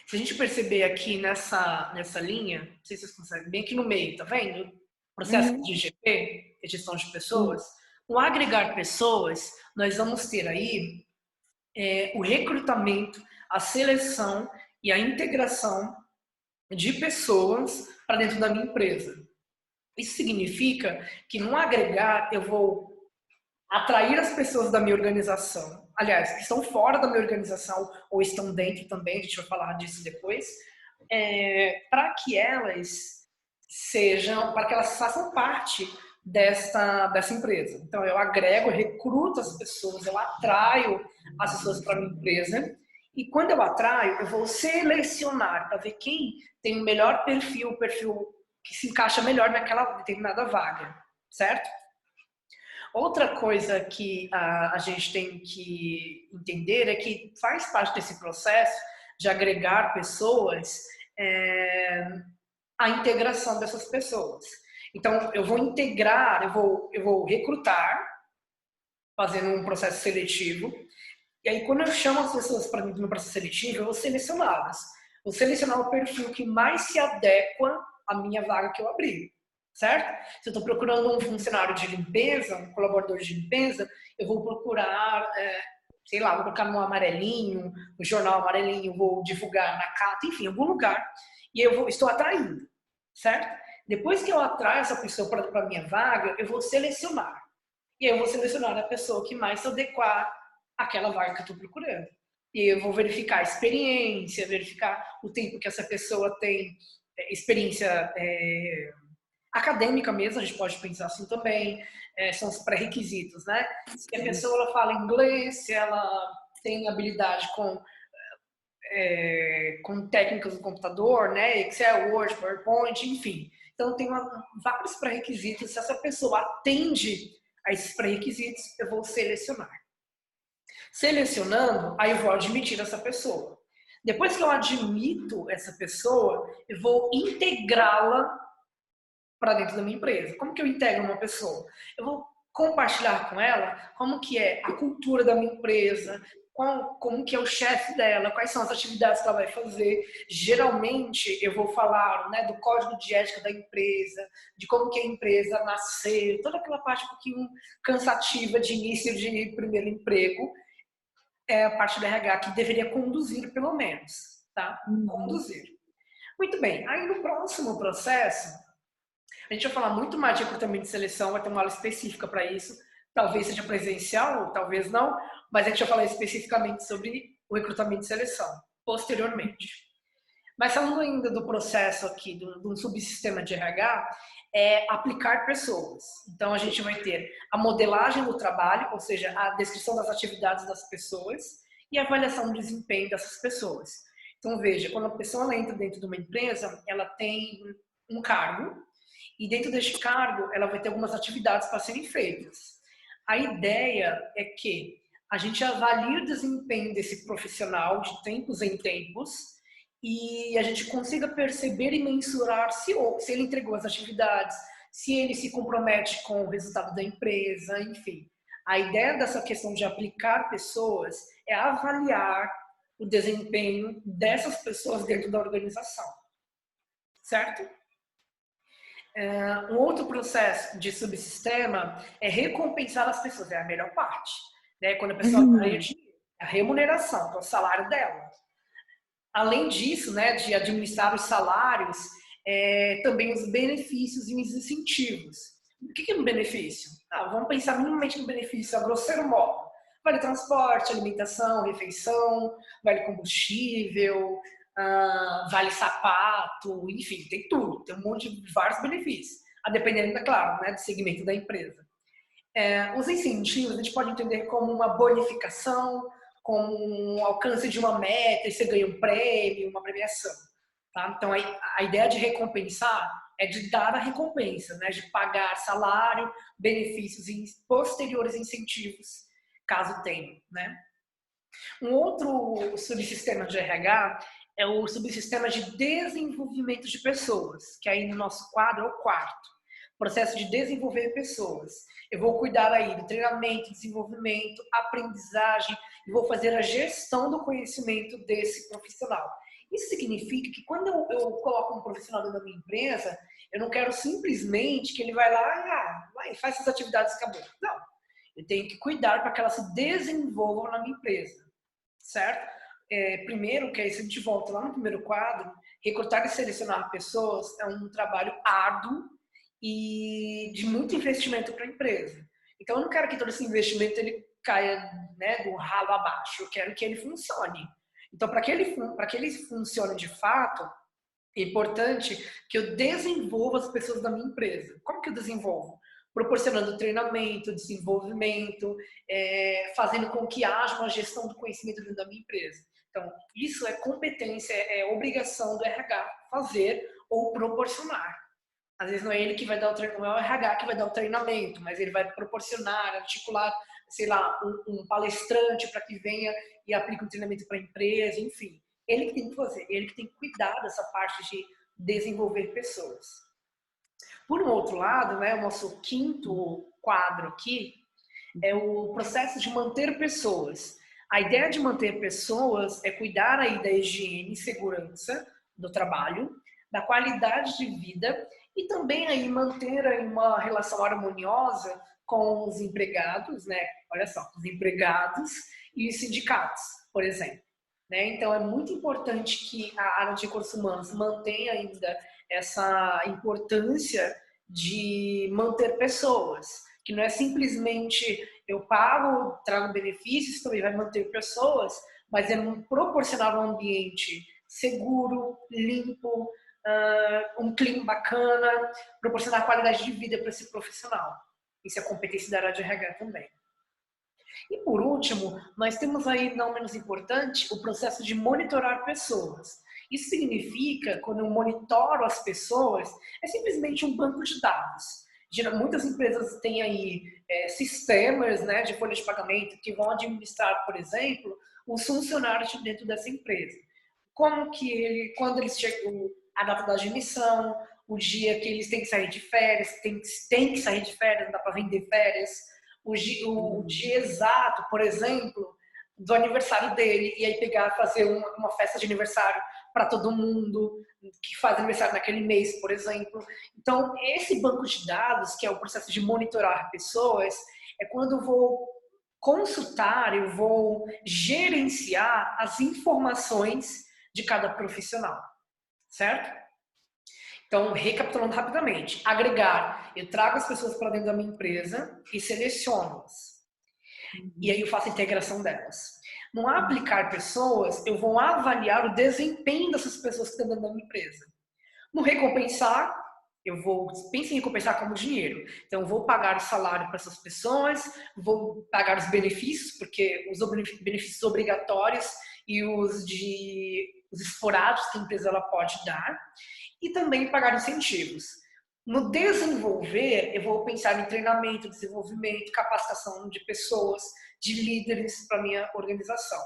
Se a gente perceber aqui nessa, nessa linha, não sei se vocês conseguem, bem aqui no meio, tá vendo? Processo uhum. de GP, gestão de pessoas. Uhum. Agregar pessoas, nós vamos ter aí é, o recrutamento, a seleção e a integração de pessoas para dentro da minha empresa. Isso significa que no agregar eu vou atrair as pessoas da minha organização, aliás, que estão fora da minha organização ou estão dentro também, a gente vai falar disso depois, é, para que elas sejam, para que elas façam parte dessa, dessa empresa. Então, eu agrego, recruto as pessoas, eu atraio as pessoas para a minha empresa. E quando eu atraio, eu vou selecionar para ver quem tem o melhor perfil, o perfil que se encaixa melhor naquela determinada vaga, certo? Outra coisa que a, a gente tem que entender é que faz parte desse processo de agregar pessoas é, a integração dessas pessoas. Então, eu vou integrar, eu vou, eu vou recrutar, fazendo um processo seletivo. E aí, quando eu chamo as pessoas para dentro do processo seletivo, eu vou selecioná-las. Vou selecionar o perfil que mais se adequa à minha vaga que eu abri, certo? Se eu estou procurando um funcionário de limpeza, um colaborador de limpeza, eu vou procurar, é, sei lá, vou colocar no amarelinho, no jornal amarelinho, vou divulgar na cata, enfim, em algum lugar. E eu vou, estou atraindo, certo? Depois que eu atraio essa pessoa para a minha vaga, eu vou selecionar. E aí eu vou selecionar a pessoa que mais se adequar àquela vaga que eu estou procurando. E eu vou verificar a experiência, verificar o tempo que essa pessoa tem, é, experiência é, acadêmica mesmo, a gente pode pensar assim também, é, são os pré-requisitos, né? Se a pessoa ela fala inglês, se ela tem habilidade com é, com técnicas do computador, né, Excel, Word, PowerPoint, enfim. Então, tem uma, vários pré-requisitos. Se essa pessoa atende a esses pré-requisitos, eu vou selecionar. Selecionando, aí eu vou admitir essa pessoa. Depois que eu admito essa pessoa, eu vou integrá-la para dentro da minha empresa. Como que eu integro uma pessoa? Eu vou compartilhar com ela como que é a cultura da minha empresa, qual, como que é o chefe dela, quais são as atividades que ela vai fazer. Geralmente eu vou falar né, do código de ética da empresa, de como que a empresa nasceu, toda aquela parte um pouquinho cansativa de início de primeiro emprego, é a parte do RH que deveria conduzir pelo menos, tá? Uhum. Conduzir. Muito bem, aí no próximo processo, a gente vai falar muito mais de recrutamento de seleção, vai ter uma aula específica para isso, talvez seja presencial, talvez não, mas a gente vai falar especificamente sobre o recrutamento e seleção, posteriormente. Mas falando ainda do processo aqui, do, do subsistema de RH, é aplicar pessoas. Então, a gente vai ter a modelagem do trabalho, ou seja, a descrição das atividades das pessoas e a avaliação do desempenho dessas pessoas. Então, veja, quando a pessoa entra dentro de uma empresa, ela tem um cargo e dentro deste cargo ela vai ter algumas atividades para serem feitas. A ideia é que a gente avalie o desempenho desse profissional de tempos em tempos e a gente consiga perceber e mensurar se, se ele entregou as atividades, se ele se compromete com o resultado da empresa, enfim. A ideia dessa questão de aplicar pessoas é avaliar o desempenho dessas pessoas dentro da organização, certo? É, um outro processo de subsistema é recompensar as pessoas, é a melhor parte. Né? Quando a pessoa uhum. ganha dinheiro, a remuneração, é o salário dela. Além disso, né, de administrar os salários, é, também os benefícios e os incentivos. O que é um benefício? Ah, vamos pensar minimamente no benefício, a grosseiro modo. Vale transporte, alimentação, refeição, vale combustível, ah, vale sapato, enfim, tem tudo, tem um monte de vários benefícios, a dependendo, é claro, né, do segmento da empresa. É, os incentivos a gente pode entender como uma bonificação, como um alcance de uma meta e você ganha um prêmio, uma premiação. Tá? Então, a, ideia de recompensar é de dar a recompensa, né? de pagar salário, benefícios e posteriores incentivos, caso tenha. Né? Um outro subsistema de RH é o subsistema de desenvolvimento de pessoas, que aí no nosso quadro é o quarto. Processo de desenvolver pessoas. Eu vou cuidar aí do treinamento, desenvolvimento, aprendizagem e vou fazer a gestão do conhecimento desse profissional. Isso significa que quando eu, eu coloco um profissional dentro da minha empresa, eu não quero simplesmente que ele vai lá e ah, faz essas atividades e acabou. Não. Eu tenho que cuidar para que elas se desenvolvam na minha empresa. Certo? É, primeiro, que aí se a gente volta lá no primeiro quadro, recrutar e selecionar pessoas é um trabalho árduo e de muito investimento para a empresa. Então, eu não quero que todo esse investimento ele caia né, do ralo abaixo. Eu quero que ele funcione. Então, para que, ele, que ele funcione de fato, é importante que eu desenvolva as pessoas da minha empresa. Como que eu desenvolvo? Proporcionando treinamento, desenvolvimento, é, fazendo com que haja uma gestão do conhecimento dentro da minha empresa. Então, isso é competência, é obrigação do RH fazer ou proporcionar. Às vezes não é ele que vai dar o treinamento, não é o RH que vai dar o treinamento, mas ele vai proporcionar, articular sei lá, um, um palestrante para que venha e aplique um treinamento para a empresa, enfim. Ele que tem que fazer, ele que tem que cuidar dessa parte de desenvolver pessoas. Por um outro lado, né, o nosso quinto quadro aqui é o processo de manter pessoas. A ideia de manter pessoas é cuidar aí da higiene e segurança do trabalho, da qualidade de vida e também aí manter aí uma relação harmoniosa com os empregados, né? Olha só, os empregados e os sindicatos, por exemplo. Né? Então, é muito importante que a área de recursos humanos mantenha ainda essa importância de manter pessoas, que não é simplesmente eu pago, trago benefícios, também vai manter pessoas, mas é proporcionar um ambiente seguro, limpo, um clima bacana, proporcionar qualidade de vida para esse profissional. Isso é competência da área de RH também. E por último, nós temos aí, não menos importante, o processo de monitorar pessoas. Isso significa, quando eu monitoro as pessoas, é simplesmente um banco de dados. Muitas empresas têm aí é, sistemas né, de folha de pagamento que vão administrar, por exemplo, os funcionários dentro dessa empresa. Como que ele, quando eles chegam, a data da admissão, o dia que eles têm que sair de férias, tem, tem que sair de férias, não dá para vender férias, o, o, o, dia exato, por exemplo, do aniversário dele, e aí pegar, fazer uma, uma festa de aniversário para todo mundo que faz aniversário naquele mês, por exemplo. Então, esse banco de dados, que é o processo de monitorar pessoas, é quando eu vou consultar, eu vou gerenciar as informações de cada profissional, certo? Então, recapitulando rapidamente, agregar, eu trago as pessoas para dentro da minha empresa e seleciono-as. E aí eu faço a integração delas. No aplicar pessoas, eu vou avaliar o desempenho dessas pessoas que estão dentro da minha empresa. No recompensar, eu vou, pense em recompensar como dinheiro. Então, vou pagar o salário para essas pessoas, vou pagar os benefícios, porque os benefícios obrigatórios e os de os esporádicos que a empresa ela pode dar, e também pagar incentivos. No desenvolver, eu vou pensar em treinamento, desenvolvimento, capacitação de pessoas, de líderes para minha organização.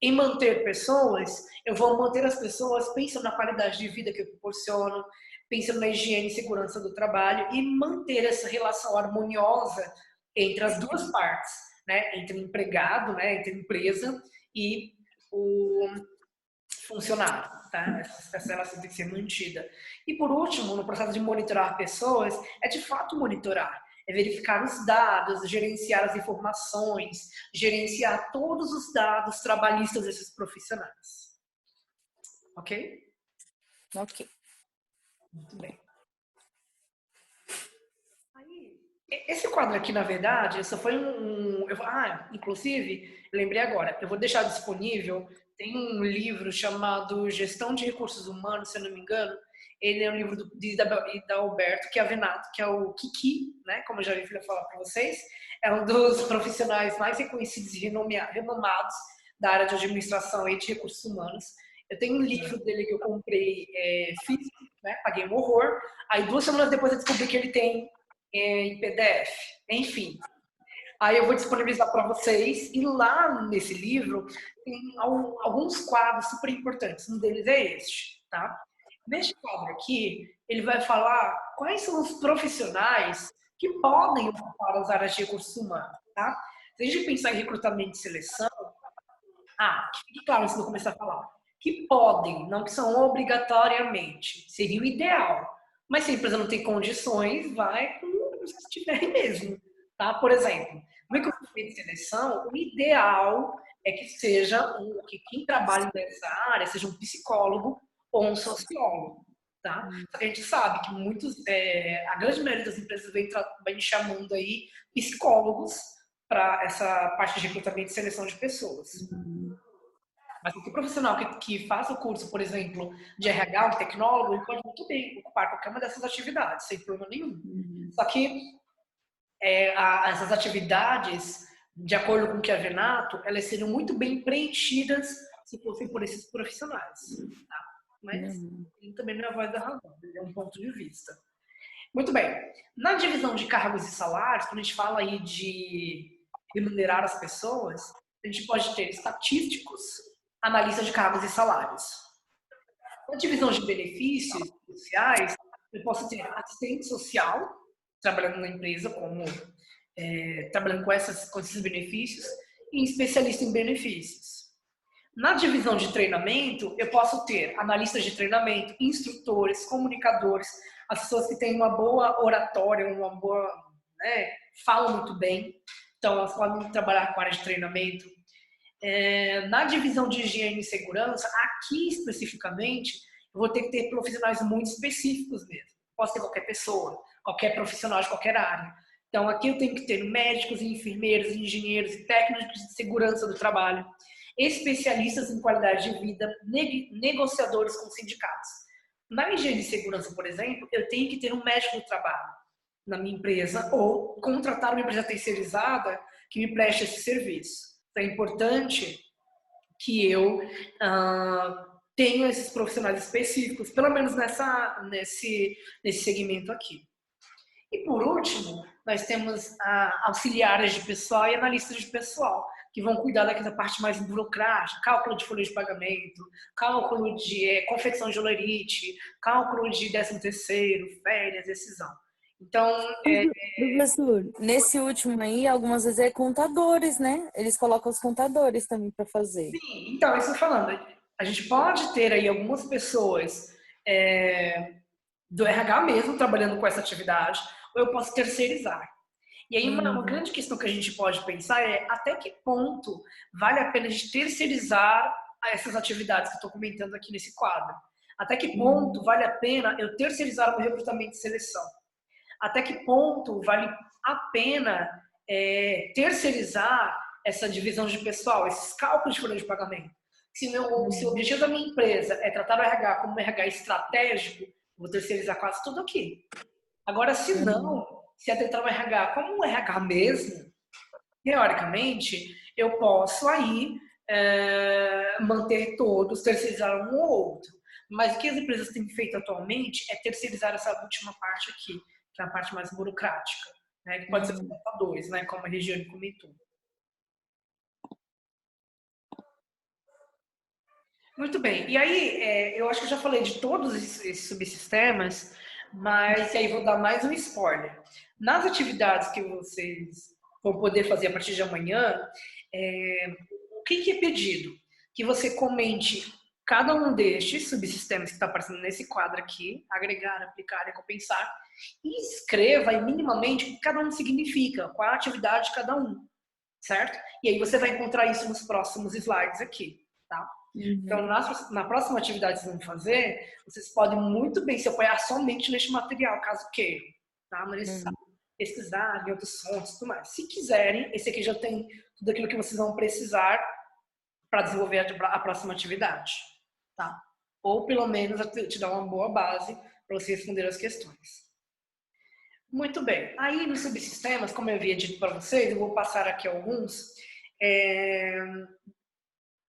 Em manter pessoas, eu vou manter as pessoas pensando na qualidade de vida que eu proporciono, pensando na higiene e segurança do trabalho e manter essa relação harmoniosa entre as duas partes, né? Entre o empregado, né? Entre a empresa e o funcionário, tá? Essa relação tem que ser mantida. E por último, no processo de monitorar pessoas, é de fato monitorar, é verificar os dados, gerenciar as informações, gerenciar todos os dados trabalhistas desses profissionais. Ok? Ok. Muito bem. Aí, esse quadro aqui, na verdade, isso foi um. Eu, ah, inclusive, lembrei agora, eu vou deixar disponível. Tem um livro chamado Gestão de Recursos Humanos, se eu não me engano. Ele é um livro do, de, da, Alberto que é Venato, que é o Kiki, né? Como eu já vi falar para vocês. É um dos profissionais mais reconhecidos e renomados da área de administração e de recursos humanos. Eu tenho um livro dele que eu comprei é, físico, né? Paguei um horror. Aí duas semanas depois eu descobri que ele tem é, em PDF. Enfim. Aí eu vou disponibilizar para vocês. E lá nesse livro tem alguns quadros super importantes. Um deles é este, tá? Neste quadro aqui, ele vai falar quais são os profissionais que podem ocupar as áreas de recursos humanos, tá? Se a gente pensar em recrutamento e seleção, ah, fique claro antes de eu começar a falar que podem, não que são obrigatoriamente. Seria o ideal. Mas se a empresa não tem condições, vai com os que tiverem mesmo. Tá? Por exemplo, no recrutamento de seleção, o ideal é que seja um, que quem trabalha nessa área seja um psicólogo ou um sociólogo. Tá? A gente sabe que muitos, é, a grande maioria das empresas vem, vem chamando aí psicólogos para essa parte de recrutamento e seleção de pessoas. Uhum. Mas o profissional que, que faz o curso, por exemplo, de RH, um tecnólogo, ele pode muito bem ocupar qualquer uma dessas atividades, sem problema nenhum. Uhum. Só que é, a, essas atividades, de acordo com o que a Venato, elas seriam muito bem preenchidas se fossem por esses profissionais. Tá? Mas uhum. ele também não é a voz da razão, ele é um ponto de vista. Muito bem. Na divisão de cargos e salários, quando a gente fala aí de remunerar as pessoas, a gente pode ter estatísticos, analista de cargos e salários. Na divisão de benefícios sociais, eu posso ter assistente social, trabalhando na empresa como é, trabalhando com, essas, com esses benefícios, e especialista em benefícios. Na divisão de treinamento, eu posso ter analistas de treinamento, instrutores, comunicadores, as pessoas que têm uma boa oratória, uma boa, né, falam muito bem, então elas podem trabalhar com a área de treinamento, é, na divisão de higiene e segurança, aqui especificamente, eu vou ter que ter profissionais muito específicos mesmo. Posso ter qualquer pessoa, qualquer profissional de qualquer área. Então, aqui eu tenho que ter médicos, enfermeiros, engenheiros e técnicos de segurança do trabalho, especialistas em qualidade de vida, negociadores com sindicatos. Na higiene e segurança, por exemplo, eu tenho que ter um médico do trabalho na minha empresa ou contratar uma empresa terceirizada que me preste esse serviço. Então, é importante que eu uh, tenha esses profissionais específicos, pelo menos nessa, nesse, nesse segmento aqui. E por último, nós temos uh, auxiliares de pessoal e analistas de pessoal, que vão cuidar daquela parte mais burocrática, cálculo de folha de pagamento, cálculo de é, confecção de olerite, cálculo de décimo terceiro, férias, decisão. Então, é... professor, nesse último aí, algumas vezes é contadores, né? Eles colocam os contadores também para fazer. Sim, então, isso falando, a gente pode ter aí algumas pessoas é, do RH mesmo trabalhando com essa atividade, ou eu posso terceirizar. E aí, uma, uma, uhum. grande questão que a gente pode pensar é até que ponto vale a pena a gente terceirizar essas atividades que eu estou comentando aqui nesse quadro. Até que ponto uhum. vale a pena eu terceirizar o recrutamento e seleção até que ponto vale a pena é, terceirizar essa divisão de pessoal, esses cálculos de folha de pagamento. Se, meu, se o objetivo da minha empresa é tratar o RH como um RH estratégico, vou terceirizar quase tudo aqui. Agora, se não, se é tratar o RH como um RH mesmo, teoricamente, eu posso aí é, manter todos, terceirizar um ou outro. Mas o que as empresas têm feito atualmente é terceirizar essa última parte aqui, que é a parte mais burocrática, né? que pode ser uhum. para dois, né? como a Regiane comentou. Muito bem. E aí, é, eu acho que eu já falei de todos esses subsistemas, mas aí vou dar mais um spoiler. Nas atividades que vocês vão poder fazer a partir de amanhã, é, o que, que é pedido? Que você comente cada um destes subsistemas que está aparecendo nesse quadro aqui, agregar, aplicar, recompensar, e escreva aí minimamente o que cada um significa, qual a atividade de cada um, certo? E aí você vai encontrar isso nos próximos slides aqui, tá? Uhum. Então, na, na, próxima atividade que vocês vão fazer, vocês podem muito bem se apoiar somente neste material, caso queiram, tá? Mas uhum. pesquisar em outros fontes e tudo mais. Se quiserem, esse aqui já tem tudo aquilo que vocês vão precisar para desenvolver a, a próxima atividade tá? Ou pelo menos te dar uma boa base para você responder as questões. Muito bem. Aí nos subsistemas, como eu havia dito para vocês, eu vou passar aqui alguns. É...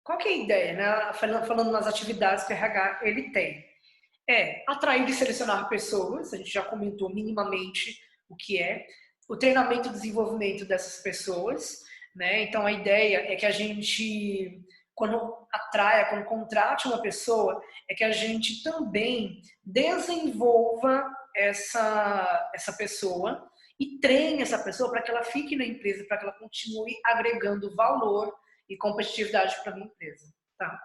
Qual que é a ideia, né? Falando nas atividades que o RH ele tem. É atrair e selecionar pessoas, a gente já comentou minimamente o que é. O treinamento e desenvolvimento dessas pessoas, né? Então a ideia é que a gente quando atraia, quando contrate uma pessoa, é que a gente também desenvolva essa, essa pessoa e treine essa pessoa para que ela fique na empresa, para que ela continue agregando valor e competitividade para a empresa. Tá?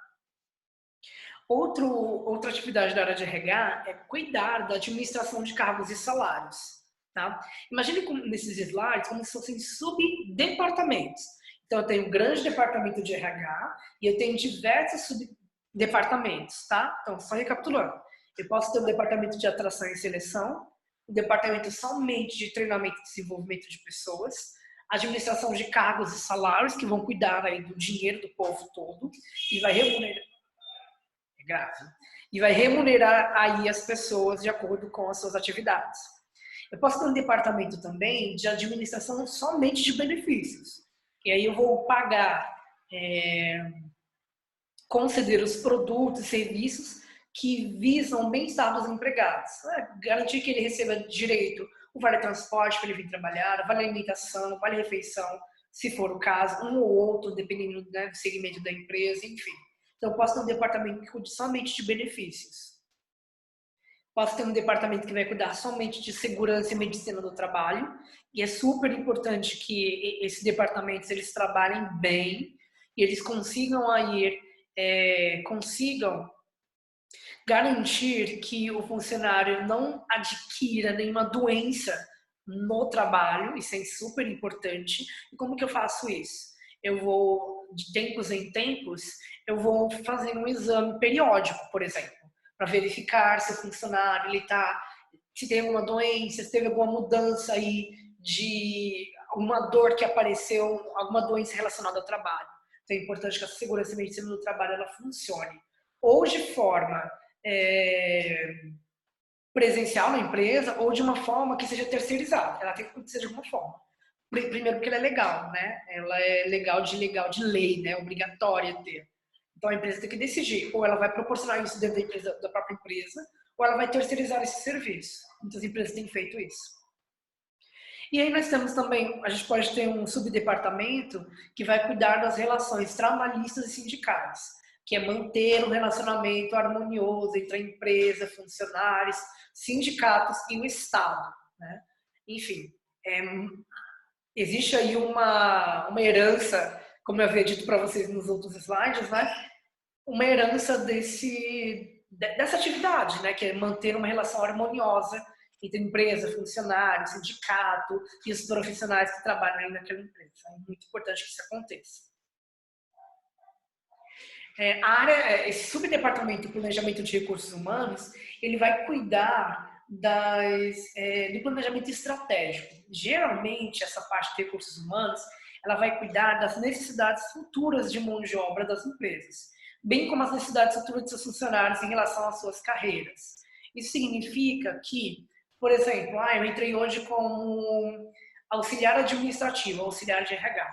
Outro, outra atividade da área de RH é cuidar da administração de cargos e salários. Tá? Imagine como, nesses slides como se fossem subdepartamentos. Então, eu tenho um grande departamento de RH e eu tenho diversos subdepartamentos, tá? Então, só recapitulando. Eu posso ter um departamento de atração e seleção, um departamento somente de treinamento e desenvolvimento de pessoas, administração de cargos e salários, que vão cuidar aí do dinheiro do povo todo e vai remunerar. É grave. E vai remunerar aí as pessoas de acordo com as suas atividades. Eu posso ter um departamento também de administração somente de benefícios. E aí eu vou pagar, é, conceder os produtos e serviços que visam bem-estar dos empregados. Né? Garantir que ele receba direito o vale transporte para ele vir trabalhar, vale alimentação, vale refeição, se for o caso, um ou outro, dependendo né, do segmento da empresa, enfim. Então, posso ter um departamento que cuide somente de benefícios. Posso ter um departamento que vai cuidar somente de segurança e medicina do trabalho, e é super importante que esses departamentos eles trabalhem bem e eles consigam aí é, consigam garantir que o funcionário não adquira nenhuma doença no trabalho, isso é super importante. E como que eu faço isso? Eu vou de tempos em tempos, eu vou fazer um exame periódico, por exemplo para verificar se o funcionário ele tá, se tem alguma doença, se teve alguma mudança aí de alguma dor que apareceu, alguma doença relacionada ao trabalho. Então é importante que a segurança e medicina do trabalho ela funcione ou de forma é, presencial na empresa ou de uma forma que seja terceirizada. Ela tem que acontecer de alguma forma. Primeiro porque ela é legal, né? Ela é legal de legal de lei, né? Obrigatória ter. Então a empresa tem que decidir, ou ela vai proporcionar isso dentro da, empresa, da própria empresa, ou ela vai terceirizar esse serviço. Muitas empresas têm feito isso. E aí nós temos também, a gente pode ter um subdepartamento que vai cuidar das relações trabalhistas e sindicais, que é manter um relacionamento harmonioso entre a empresa, funcionários, sindicatos e o Estado. Né? Enfim, é, existe aí uma, uma herança, como eu havia dito para vocês nos outros slides, né? uma herança desse, dessa atividade, né, que é manter uma relação harmoniosa entre empresa, funcionário, sindicato e os profissionais que trabalham aí naquela empresa. É muito importante que isso aconteça. É, a área, é, esse subdepartamento de planejamento de recursos humanos, ele vai cuidar das, é, do planejamento estratégico. Geralmente, essa parte de recursos humanos, ela vai cuidar das necessidades futuras de mão de obra das empresas, bem como as necessidades futuras de seus funcionários em relação às suas carreiras. Isso significa que, por exemplo, ah, eu entrei hoje como auxiliar administrativo, auxiliar de RH.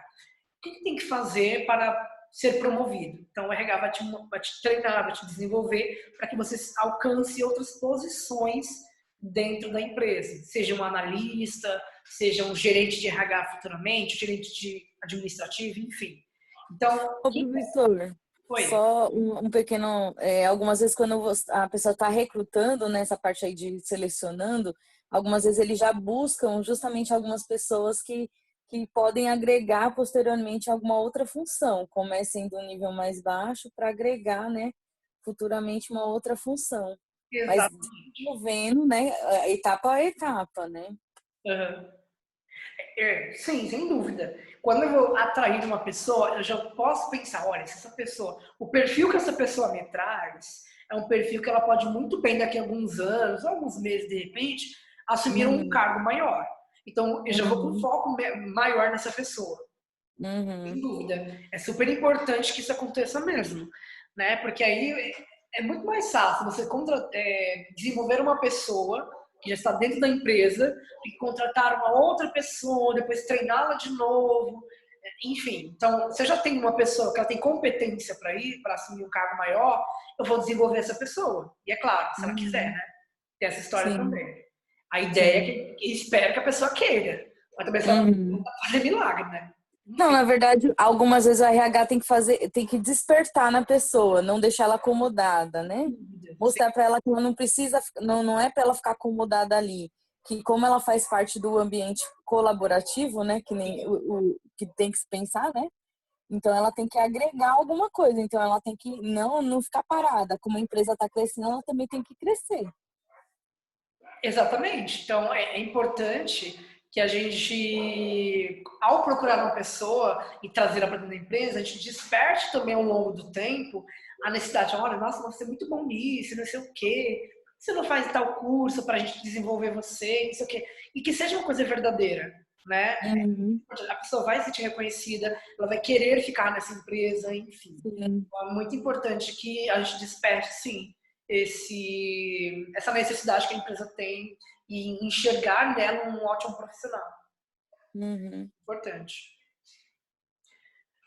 O que tem que fazer para ser promovido? Então, o RH vai te, vai te treinar, vai te desenvolver para que você alcance outras posições dentro da empresa, seja um analista, seja um gerente de RH futuramente, gerente de administrativo, enfim. Então, Ô, professor, Oi. só um, um pequeno, é, algumas vezes quando a pessoa está recrutando nessa né, parte aí de selecionando, algumas vezes eles já buscam justamente algumas pessoas que, que podem agregar posteriormente alguma outra função, comecem do nível mais baixo para agregar, né, futuramente uma outra função. Exatamente. Mas desenvolvendo, né, etapa a etapa, né? Uhum. É, sim, sem dúvida. Quando eu vou atrair uma pessoa, eu já posso pensar, olha, se essa pessoa, o perfil que essa pessoa me traz é um perfil que ela pode muito bem daqui a alguns anos, alguns meses de repente, assumir uhum. um cargo maior. Então, eu já vou com uhum. foco maior nessa pessoa. Uhum. Sem dúvida. É super importante que isso aconteça mesmo, né? Porque aí é muito mais fácil você contra, é, desenvolver uma pessoa que já está dentro da empresa e contratar uma outra pessoa, depois treiná-la de novo, enfim. Então, você já tem uma pessoa que ela tem competência para ir, para assumir um cargo maior, eu vou desenvolver essa pessoa. E é claro, se ela uhum. quiser, né? Tem essa história Sim. também. A ideia é que, que espero que a pessoa queira. Mas também uhum. não fazer milagre, né? Não, na verdade, algumas vezes o RH tem que fazer, tem que despertar na pessoa, não deixar ela acomodada, né? Mostrar para ela que ela não precisa, não, não é para ela ficar acomodada ali, que como ela faz parte do ambiente colaborativo, né, que nem o, o que tem que se pensar, né? Então ela tem que agregar alguma coisa, então ela tem que não não ficar parada. Como a empresa está crescendo, ela também tem que crescer. Exatamente. Então é, é importante que a gente, ao procurar uma pessoa e trazê-la para dentro da empresa, a gente desperte também ao longo do tempo a necessidade, olha, nossa, você é muito bom nisso, não sei o quê, você não faz tal curso para a gente desenvolver você, não sei o quê, e que seja uma coisa verdadeira, né? Uhum. A pessoa vai se sentir reconhecida, ela vai querer ficar nessa empresa, enfim. Uhum. É muito importante que a gente desperte, sim, esse, essa necessidade que a empresa tem e enxergar nela um ótimo profissional. Uhum. Importante.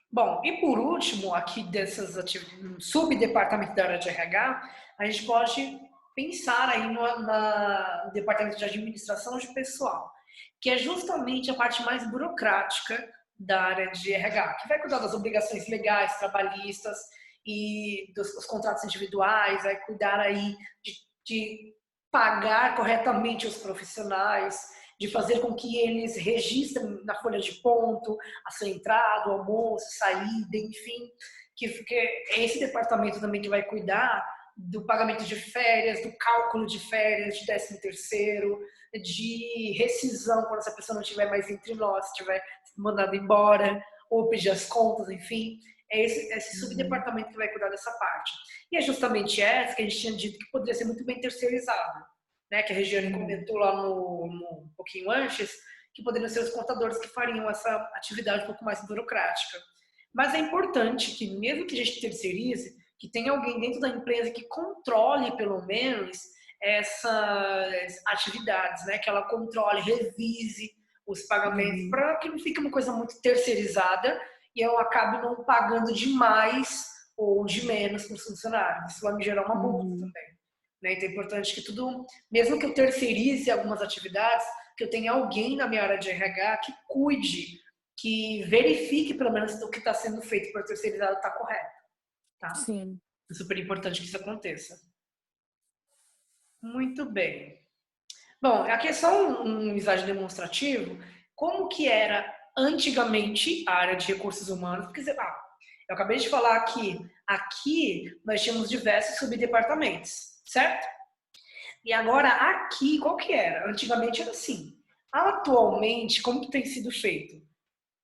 Bom, e por último, aqui dessas atividades, subdepartamento da área de RH, a gente pode pensar aí no na, no departamento de administração de pessoal, que é justamente a parte mais burocrática da área de RH, que vai cuidar das obrigações legais, trabalhistas e dos, dos contratos individuais, vai cuidar aí de, de pagar corretamente os profissionais, de fazer com que eles registrem na folha de ponto a sua entrada, o almoço, saída, enfim, que, que é esse departamento também que vai cuidar do pagamento de férias, do cálculo de férias, de décimo terceiro, de rescisão quando essa pessoa não estiver mais entre nós, estiver mandado embora, ou pedir as contas, enfim. É esse, esse uhum. subdepartamento que vai cuidar dessa parte. E é justamente essa que a gente tinha dito que poderia ser muito bem terceirizada, né? Que a Regiane comentou lá no, no um pouquinho antes, que poderiam ser os contadores que fariam essa atividade um pouco mais burocrática. Mas é importante que, mesmo que a gente terceirize, que tenha alguém dentro da empresa que controle, pelo menos, essas atividades, né? Que ela controle, revise os pagamentos, uhum. para que não fique uma coisa muito terceirizada e eu acabe não pagando demais ou de menos para os funcionários. Isso vai me gerar uma multa uhum. também. Né? Então é importante que tudo, mesmo que eu terceirize algumas atividades, que eu tenha alguém na minha área de RH que cuide, que verifique pelo menos o que está sendo feito para terceirizado está correto. Tá? Sim. É super importante que isso aconteça. Muito bem. Bom, aqui é só um, um demonstrativo. Como que era antigamente a área de recursos humanos, porque ah, eu acabei de falar que aqui nós tínhamos diversos subdepartamentos, certo? E agora aqui, qual que era? Antigamente era assim. Atualmente, como que tem sido feito?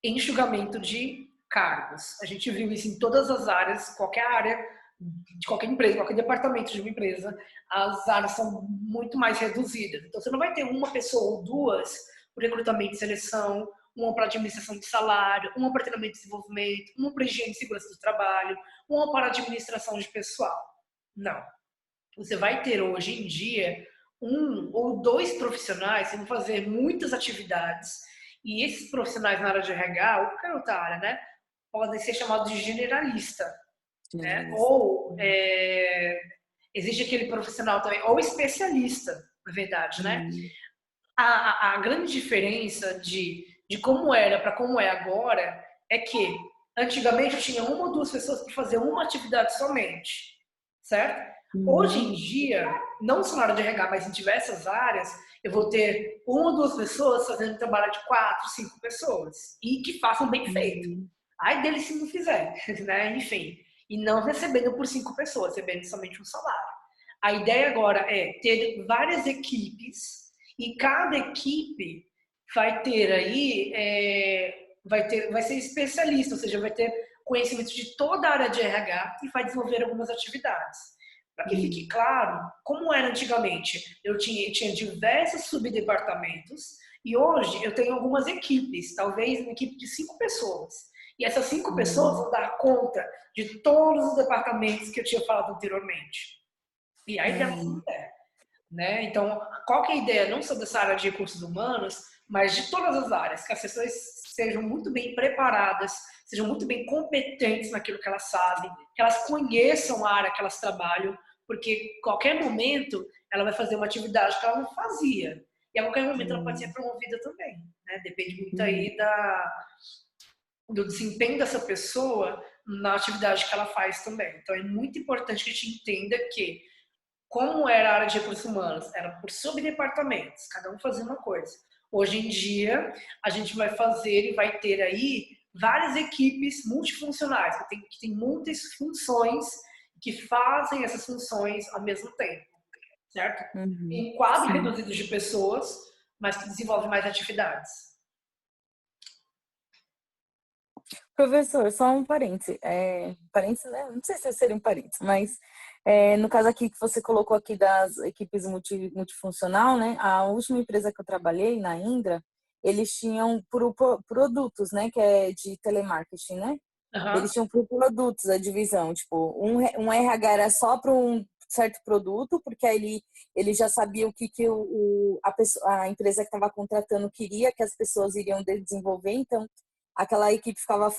Enxugamento de cargos. A gente viu isso em todas as áreas, qualquer área de qualquer empresa, qualquer departamento de uma empresa, as áreas são muito mais reduzidas. Então você não vai ter uma pessoa ou duas por recrutamento e seleção, uma para administração de salário, uma para treinamento de desenvolvimento, uma para higiene e segurança do trabalho, uma para administração de pessoal. Não. Você vai ter hoje em dia um ou dois profissionais que vão fazer muitas atividades e esses profissionais na área de RH, ou qualquer outra área, né, podem ser chamados de generalista. Né? Ou é, existe aquele profissional também, ou especialista, na verdade, né? Uhum. A, a, a, grande diferença de, de como era para como é agora é que antigamente tinha uma ou duas pessoas para fazer uma atividade somente, certo? Uhum. Hoje em dia, não só na área de RH, mas em diversas áreas, eu vou ter uma ou duas pessoas fazendo trabalho de quatro, cinco pessoas e que façam bem feito. Uhum. Aí dele se não fizer, né? Enfim. E não recebendo por cinco pessoas, recebendo somente um salário. A ideia agora é ter várias equipes e cada equipe vai ter aí, é, vai, ter, vai ser especialista, ou seja, vai ter conhecimento de toda a área de RH e vai desenvolver algumas atividades. Para que fique claro, como era antigamente, eu tinha, tinha diversos subdepartamentos e hoje eu tenho algumas equipes, talvez uma equipe de cinco pessoas. E essas cinco pessoas vão dar conta de todos os departamentos que eu tinha falado anteriormente. E aí uma ideia. Né? Então, qual que é a ideia? Não só dessa área de recursos humanos, mas de todas as áreas, que as pessoas sejam muito bem preparadas, sejam muito bem competentes naquilo que elas sabem, que elas conheçam a área que elas trabalham, porque qualquer momento ela vai fazer uma atividade que ela não fazia. E a qualquer momento ela pode ser promovida também. Né? Depende muito aí da, do desempenho dessa pessoa na atividade que ela faz também. Então é muito importante que a gente entenda que como era a área de recursos humanos, era por subdepartamentos, cada um fazia uma coisa. Hoje em dia, a gente vai fazer e vai ter aí várias equipes multifuncionais, que tem, que tem muitas funções que fazem essas funções ao mesmo tempo, certo? Uhum. Em quadro reduzido de pessoas, mas que desenvolvem mais atividades. Professor, só um parêntese. É, parêntese, né? Não sei se seria um parêntese, mas é, no caso aqui que você colocou aqui das equipes multi, multifuncional, né? A última empresa que eu trabalhei, na Indra, eles tinham pro, pro, produtos, né? Que é de telemarketing, né? Uhum. Eles tinham por produtos a divisão. Tipo, um, um RH era só para um certo produto, porque aí ele, ele já sabia o que, que o, o a, pessoa, a empresa que estava contratando queria que as pessoas iriam desenvolver, então aquela equipe ficava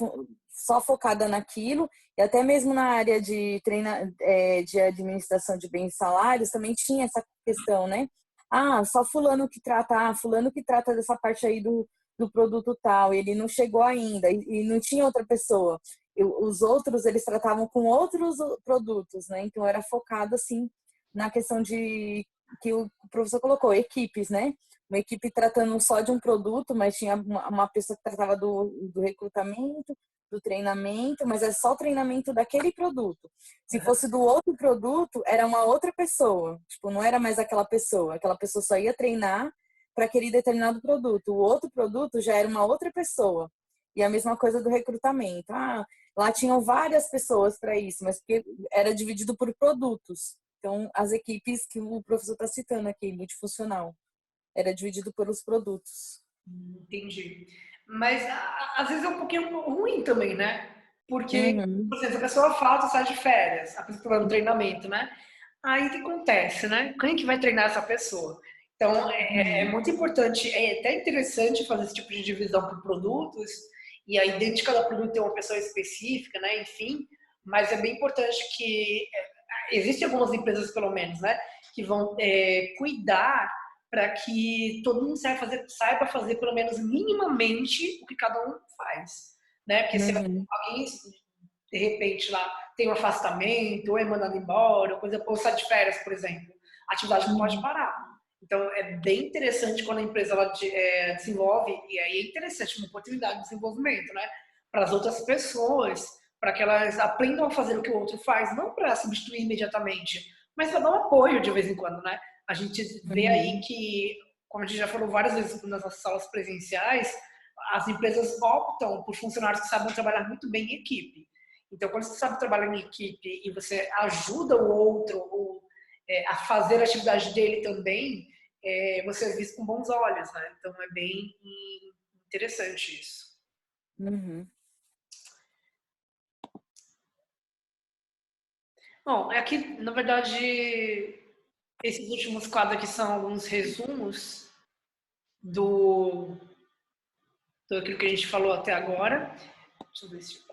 só focada naquilo, e até mesmo na área de, treina, é, de administração de bens e salários também tinha essa questão, né? Ah, só fulano que trata, ah, fulano que trata dessa parte aí do, do produto tal, ele não chegou ainda, e, e não tinha outra pessoa. Eu, os outros, eles tratavam com outros produtos, né? Então era focado, assim, na questão de que o professor colocou, equipes, né? Uma equipe tratando só de um produto, mas tinha uma, uma pessoa que tratava do, do recrutamento, do treinamento, mas é só o treinamento daquele produto. Se fosse do outro produto, era uma outra pessoa. Tipo, não era mais aquela pessoa. Aquela pessoa só ia treinar para aquele determinado produto. O outro produto já era uma outra pessoa. E a mesma coisa do recrutamento. Ah, lá tinham várias pessoas para isso, mas porque era dividido por produtos. Então, as equipes que o professor está citando aqui, multifuncional, era dividido pelos produtos. Entendi. Mas às vezes é um pouquinho ruim também, né? Porque, uhum. por exemplo, a pessoa falta, sai de férias, a pessoa está no treinamento, né? Aí o que acontece, né? Quem que vai treinar essa pessoa? Então, é, é, uhum. muito importante, é até interessante fazer esse tipo de divisão por produtos, e aí dentro de cada produto tem uma pessoa específica, né? Enfim, mas é bem importante que é, existem algumas empresas, pelo menos, né? Que vão é, cuidar para que todo mundo saiba fazer, saiba fazer pelo menos minimamente o que cada um faz, né? Porque uhum. se alguém de repente lá tem um afastamento ou é mandado embora, ou coisa ou sai de férias, por exemplo, a atividade não pode parar. Então é bem interessante quando a empresa ela é, desenvolve e aí é interessante uma oportunidade de desenvolvimento, né? Para as outras pessoas, para que elas aprendam a fazer o que o outro faz, não para substituir imediatamente, mas para dar um apoio de vez em quando, né? A gente vê uhum. aí que, como a gente já falou várias vezes nas nossas salas presenciais, as empresas optam por funcionários que sabem trabalhar muito bem em equipe. Então, quando você sabe trabalhar em equipe e você ajuda o outro ou, é, a fazer a atividade dele também, é, você é visto com bons olhos, né? Então, é bem Interessante isso. Uhum. Bom, aqui, na verdade, esses últimos quadros aqui são alguns resumos do, do aquilo que a gente falou até agora. Deixa eu ver se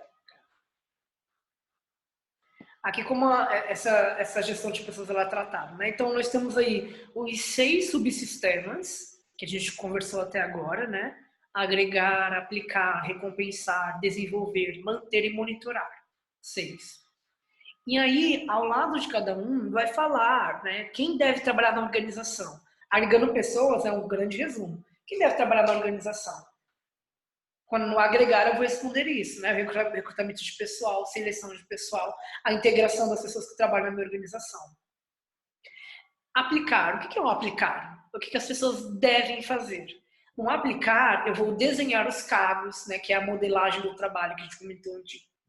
Aqui como a, essa, essa gestão de pessoas ela é tratada, né? Então nós temos aí os seis subsistemas que a gente conversou até agora, né? Agregar, aplicar, recompensar, desenvolver, manter e monitorar. Seis. E aí, ao lado de cada um, vai falar, né? Quem deve trabalhar na organização? Agregando pessoas é um grande resumo. Quem deve trabalhar na organização? Quando no agregar, eu vou responder isso, né? Recrutamento de pessoal, seleção de pessoal, a integração das pessoas que trabalham na minha organização. Aplicar. O que é um aplicar? O que as pessoas devem fazer? Um aplicar, eu vou desenhar os cargos, né? Que é a modelagem do trabalho que a gente comentou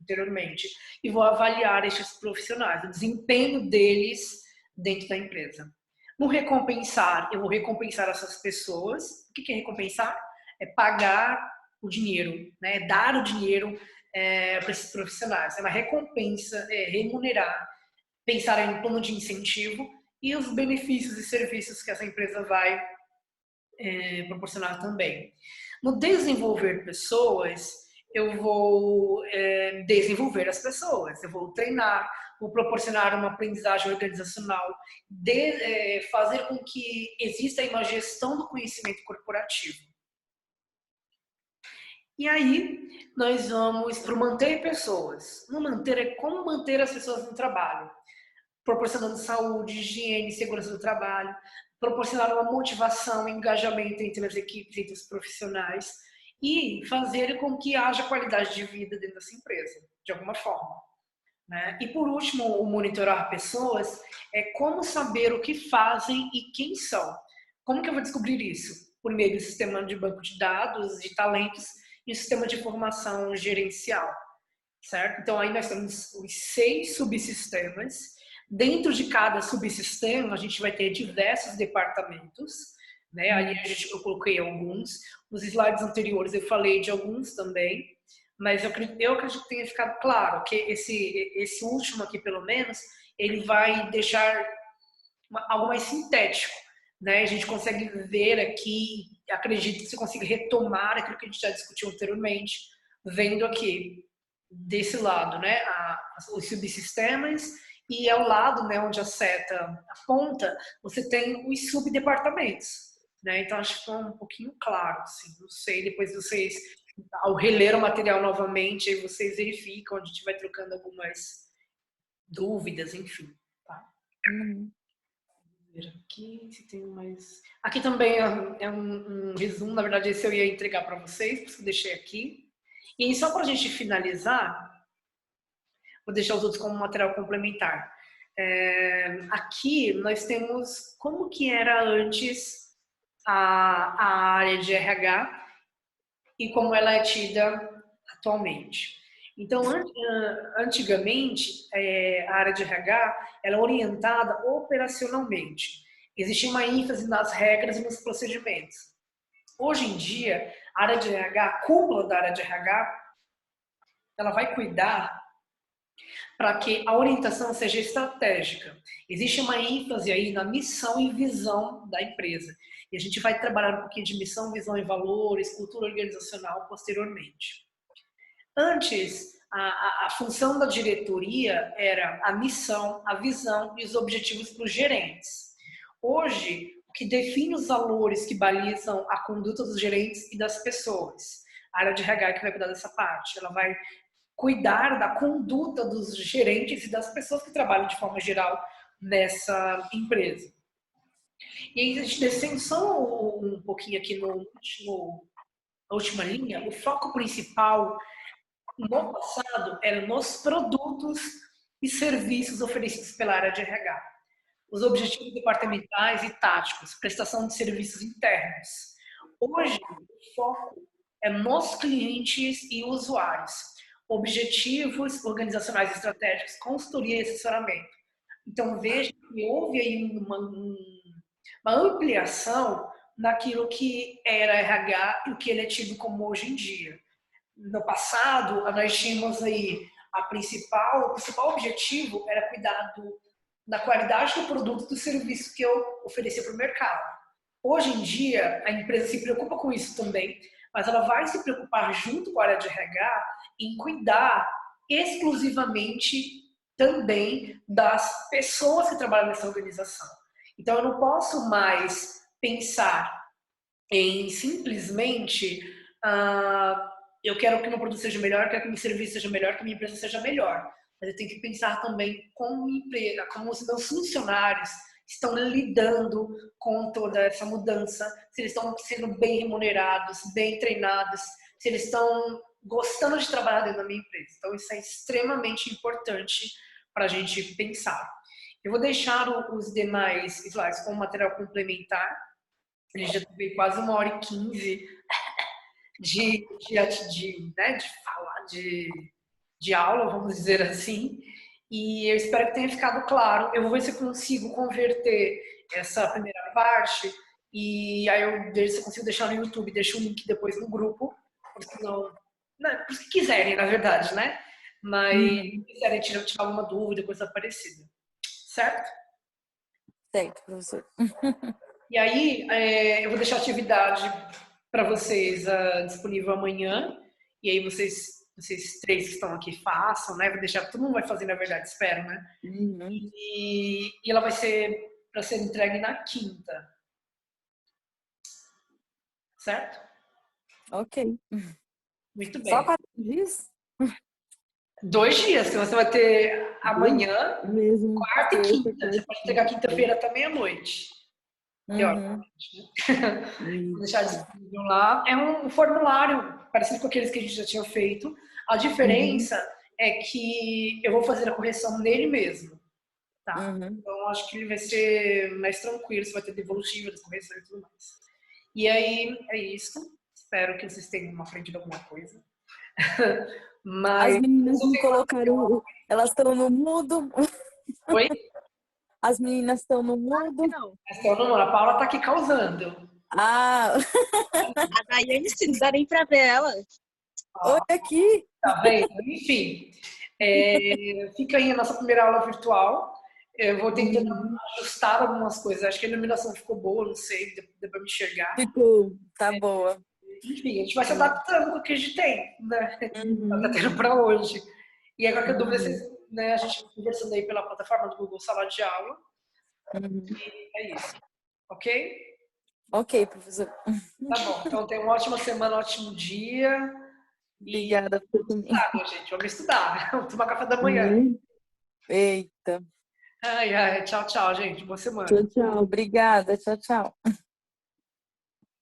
anteriormente, e vou avaliar esses profissionais, o desempenho deles dentro da empresa. No recompensar, eu vou recompensar essas pessoas. O que é recompensar? É pagar o dinheiro, né? dar o dinheiro é, para esses profissionais. É uma recompensa, é, remunerar, pensar em um plano de incentivo e os benefícios e serviços que essa empresa vai é, proporcionar também. No desenvolver pessoas, eu vou é, desenvolver as pessoas, eu vou treinar, vou proporcionar uma aprendizagem organizacional, de, é, fazer com que exista uma gestão do conhecimento corporativo. E aí, nós vamos para manter pessoas. No manter é como manter as pessoas no trabalho, proporcionando saúde, higiene, segurança do trabalho, proporcionar uma motivação, engajamento entre as equipes, entre os profissionais e fazer com que haja qualidade de vida dentro dessa empresa, de alguma forma. Né? E por último, o monitorar pessoas é como saber o que fazem e quem são. Como que eu vou descobrir isso? Por meio do sistema de banco de dados, de talentos e o sistema de formação gerencial, certo? Então aí nós temos os seis subsistemas. Dentro de cada subsistema a gente vai ter diversos departamentos, né? Aí a gente, eu coloquei alguns. Nos slides anteriores eu falei de alguns também, mas eu, eu acredito que tenha ficado claro que esse, esse último aqui, pelo menos, ele vai deixar uma, algo mais sintético né? A gente consegue ver aqui, acredito que você consiga retomar aquilo que a gente já discutiu anteriormente, vendo aqui desse lado, né, a, os subsistemas e ao lado, né, onde a seta aponta, você tem os subdepartamentos, né? Então acho que foi um pouquinho claro, assim, não sei, depois vocês ao reler o material novamente, aí vocês verificam, a gente vai trocando algumas dúvidas, enfim, tá? Uhum aqui se tem mais. Aqui também é, é um, um, resumo, na verdade, esse eu ia entregar para vocês, por isso eu deixei aqui. E só para a gente finalizar, vou deixar os outros como material complementar. É, aqui nós temos como que era antes a, a área de RH e como ela é tida atualmente. Então, antigamente, é, a área de RH era é orientada operacionalmente. Existia uma ênfase nas regras e nos procedimentos. Hoje em dia, a área de RH, a cúpula da área de RH, ela vai cuidar para que a orientação seja estratégica. Existe uma ênfase aí na missão e visão da empresa. E a gente vai trabalhar um pouquinho de missão, visão e valores, cultura organizacional posteriormente. Antes, a, a, a, função da diretoria era a missão, a visão e os objetivos para os gerentes. Hoje, o que define os valores que balizam a conduta dos gerentes e das pessoas. A área de RH que vai cuidar dessa parte. Ela vai cuidar da conduta dos gerentes e das pessoas que trabalham de forma geral nessa empresa. E aí, a gente descendo só um pouquinho aqui no último, na última linha, o foco principal no passado eram nos produtos e serviços oferecidos pela área de RH. Os objetivos departamentais e táticos, prestação de serviços internos. Hoje, o foco é nos clientes e usuários. Objetivos organizacionais estratégicos, consultoria e assessoramento. Então, veja que houve aí uma, uma ampliação naquilo que era RH e o que ele é tido como hoje em dia. No passado, nós tínhamos aí a principal, o principal objetivo era cuidar do, da qualidade do produto do serviço que eu oferecia para o mercado. Hoje em dia, a empresa se preocupa com isso também, mas ela vai se preocupar junto com a área de RH em cuidar exclusivamente também das pessoas que trabalham nessa organização. Então, eu não posso mais pensar em simplesmente uh, eu quero que meu produto seja melhor, quero que meu serviço seja melhor, que minha empresa seja melhor. Mas eu tenho que pensar também como empresa, como os meus funcionários estão lidando com toda essa mudança, se eles estão sendo bem remunerados, bem treinados, se eles estão gostando de trabalhar dentro da minha empresa. Então, isso é extremamente importante para a gente pensar. Eu vou deixar os demais slides com material complementar. A gente já teve quase uma hora e quinze de, de, de, né, de falar, de, de aula, vamos dizer assim. E eu espero que tenha ficado claro. Eu vou ver se eu consigo converter essa primeira parte e aí eu vejo se eu consigo deixar no YouTube, deixo o link depois no grupo, porque não, né, se quiserem, na verdade, né? Mas hum. se quiserem tirar, tirar alguma dúvida, coisa parecida. Certo? Certo, professor. e aí, é, eu vou deixar a atividade para vocês uh, disponível amanhã. E aí vocês vocês três que estão aqui façam, né? Vou deixar todo mundo vai fazer, na verdade, espero, né? Uhum. E, e, ela vai ser para ser entregue na quinta. Certo? Ok. Muito bem. Só quatro dias? Dois dias, que você vai ter amanhã, Mesmo. quarta e quinta. Você pode entregar quinta-feira também à noite. Uhum. Vou deixar disponível lá. É um formulário parecido com aqueles que a gente já tinha feito. A diferença uhum. é que eu vou fazer a correção nele mesmo. Tá? Uhum. Então acho que ele vai ser mais tranquilo, você vai ter devolutiva das correções e tudo mais. E aí é isso. Espero que vocês tenham aprendido alguma coisa. Mas as meninas não colocaram, elas estão no mudo. Oi? As meninas estão no mudo. Não. Estão no mudo. A Paula está aqui causando. Ah! A Daiane, se não dá nem para ver ela. Olha aqui. Tá vendo? Enfim, é, fica aí a nossa primeira aula virtual. Eu vou tentando uhum. ajustar algumas coisas. Acho que a iluminação ficou boa, não sei, deu para me enxergar. Ficou, tá é, boa. Enfim, a gente vai se adaptando com o que a gente tem, né? Uhum. Tá tendo para hoje. E agora que eu dúvida, vocês, né, a gente conversando aí pela plataforma do Google Sala de Aula. Uhum. E é isso. Ok? Ok, professor. Tá bom. Então, tenha uma ótima semana, um ótimo dia. Obrigada por também. Tá, gente. Vamos estudar. Vamos tomar café da manhã. Uhum. Eita. Ai, ai. Tchau, tchau, gente. Boa semana. Tchau, tchau. Obrigada. Tchau, tchau.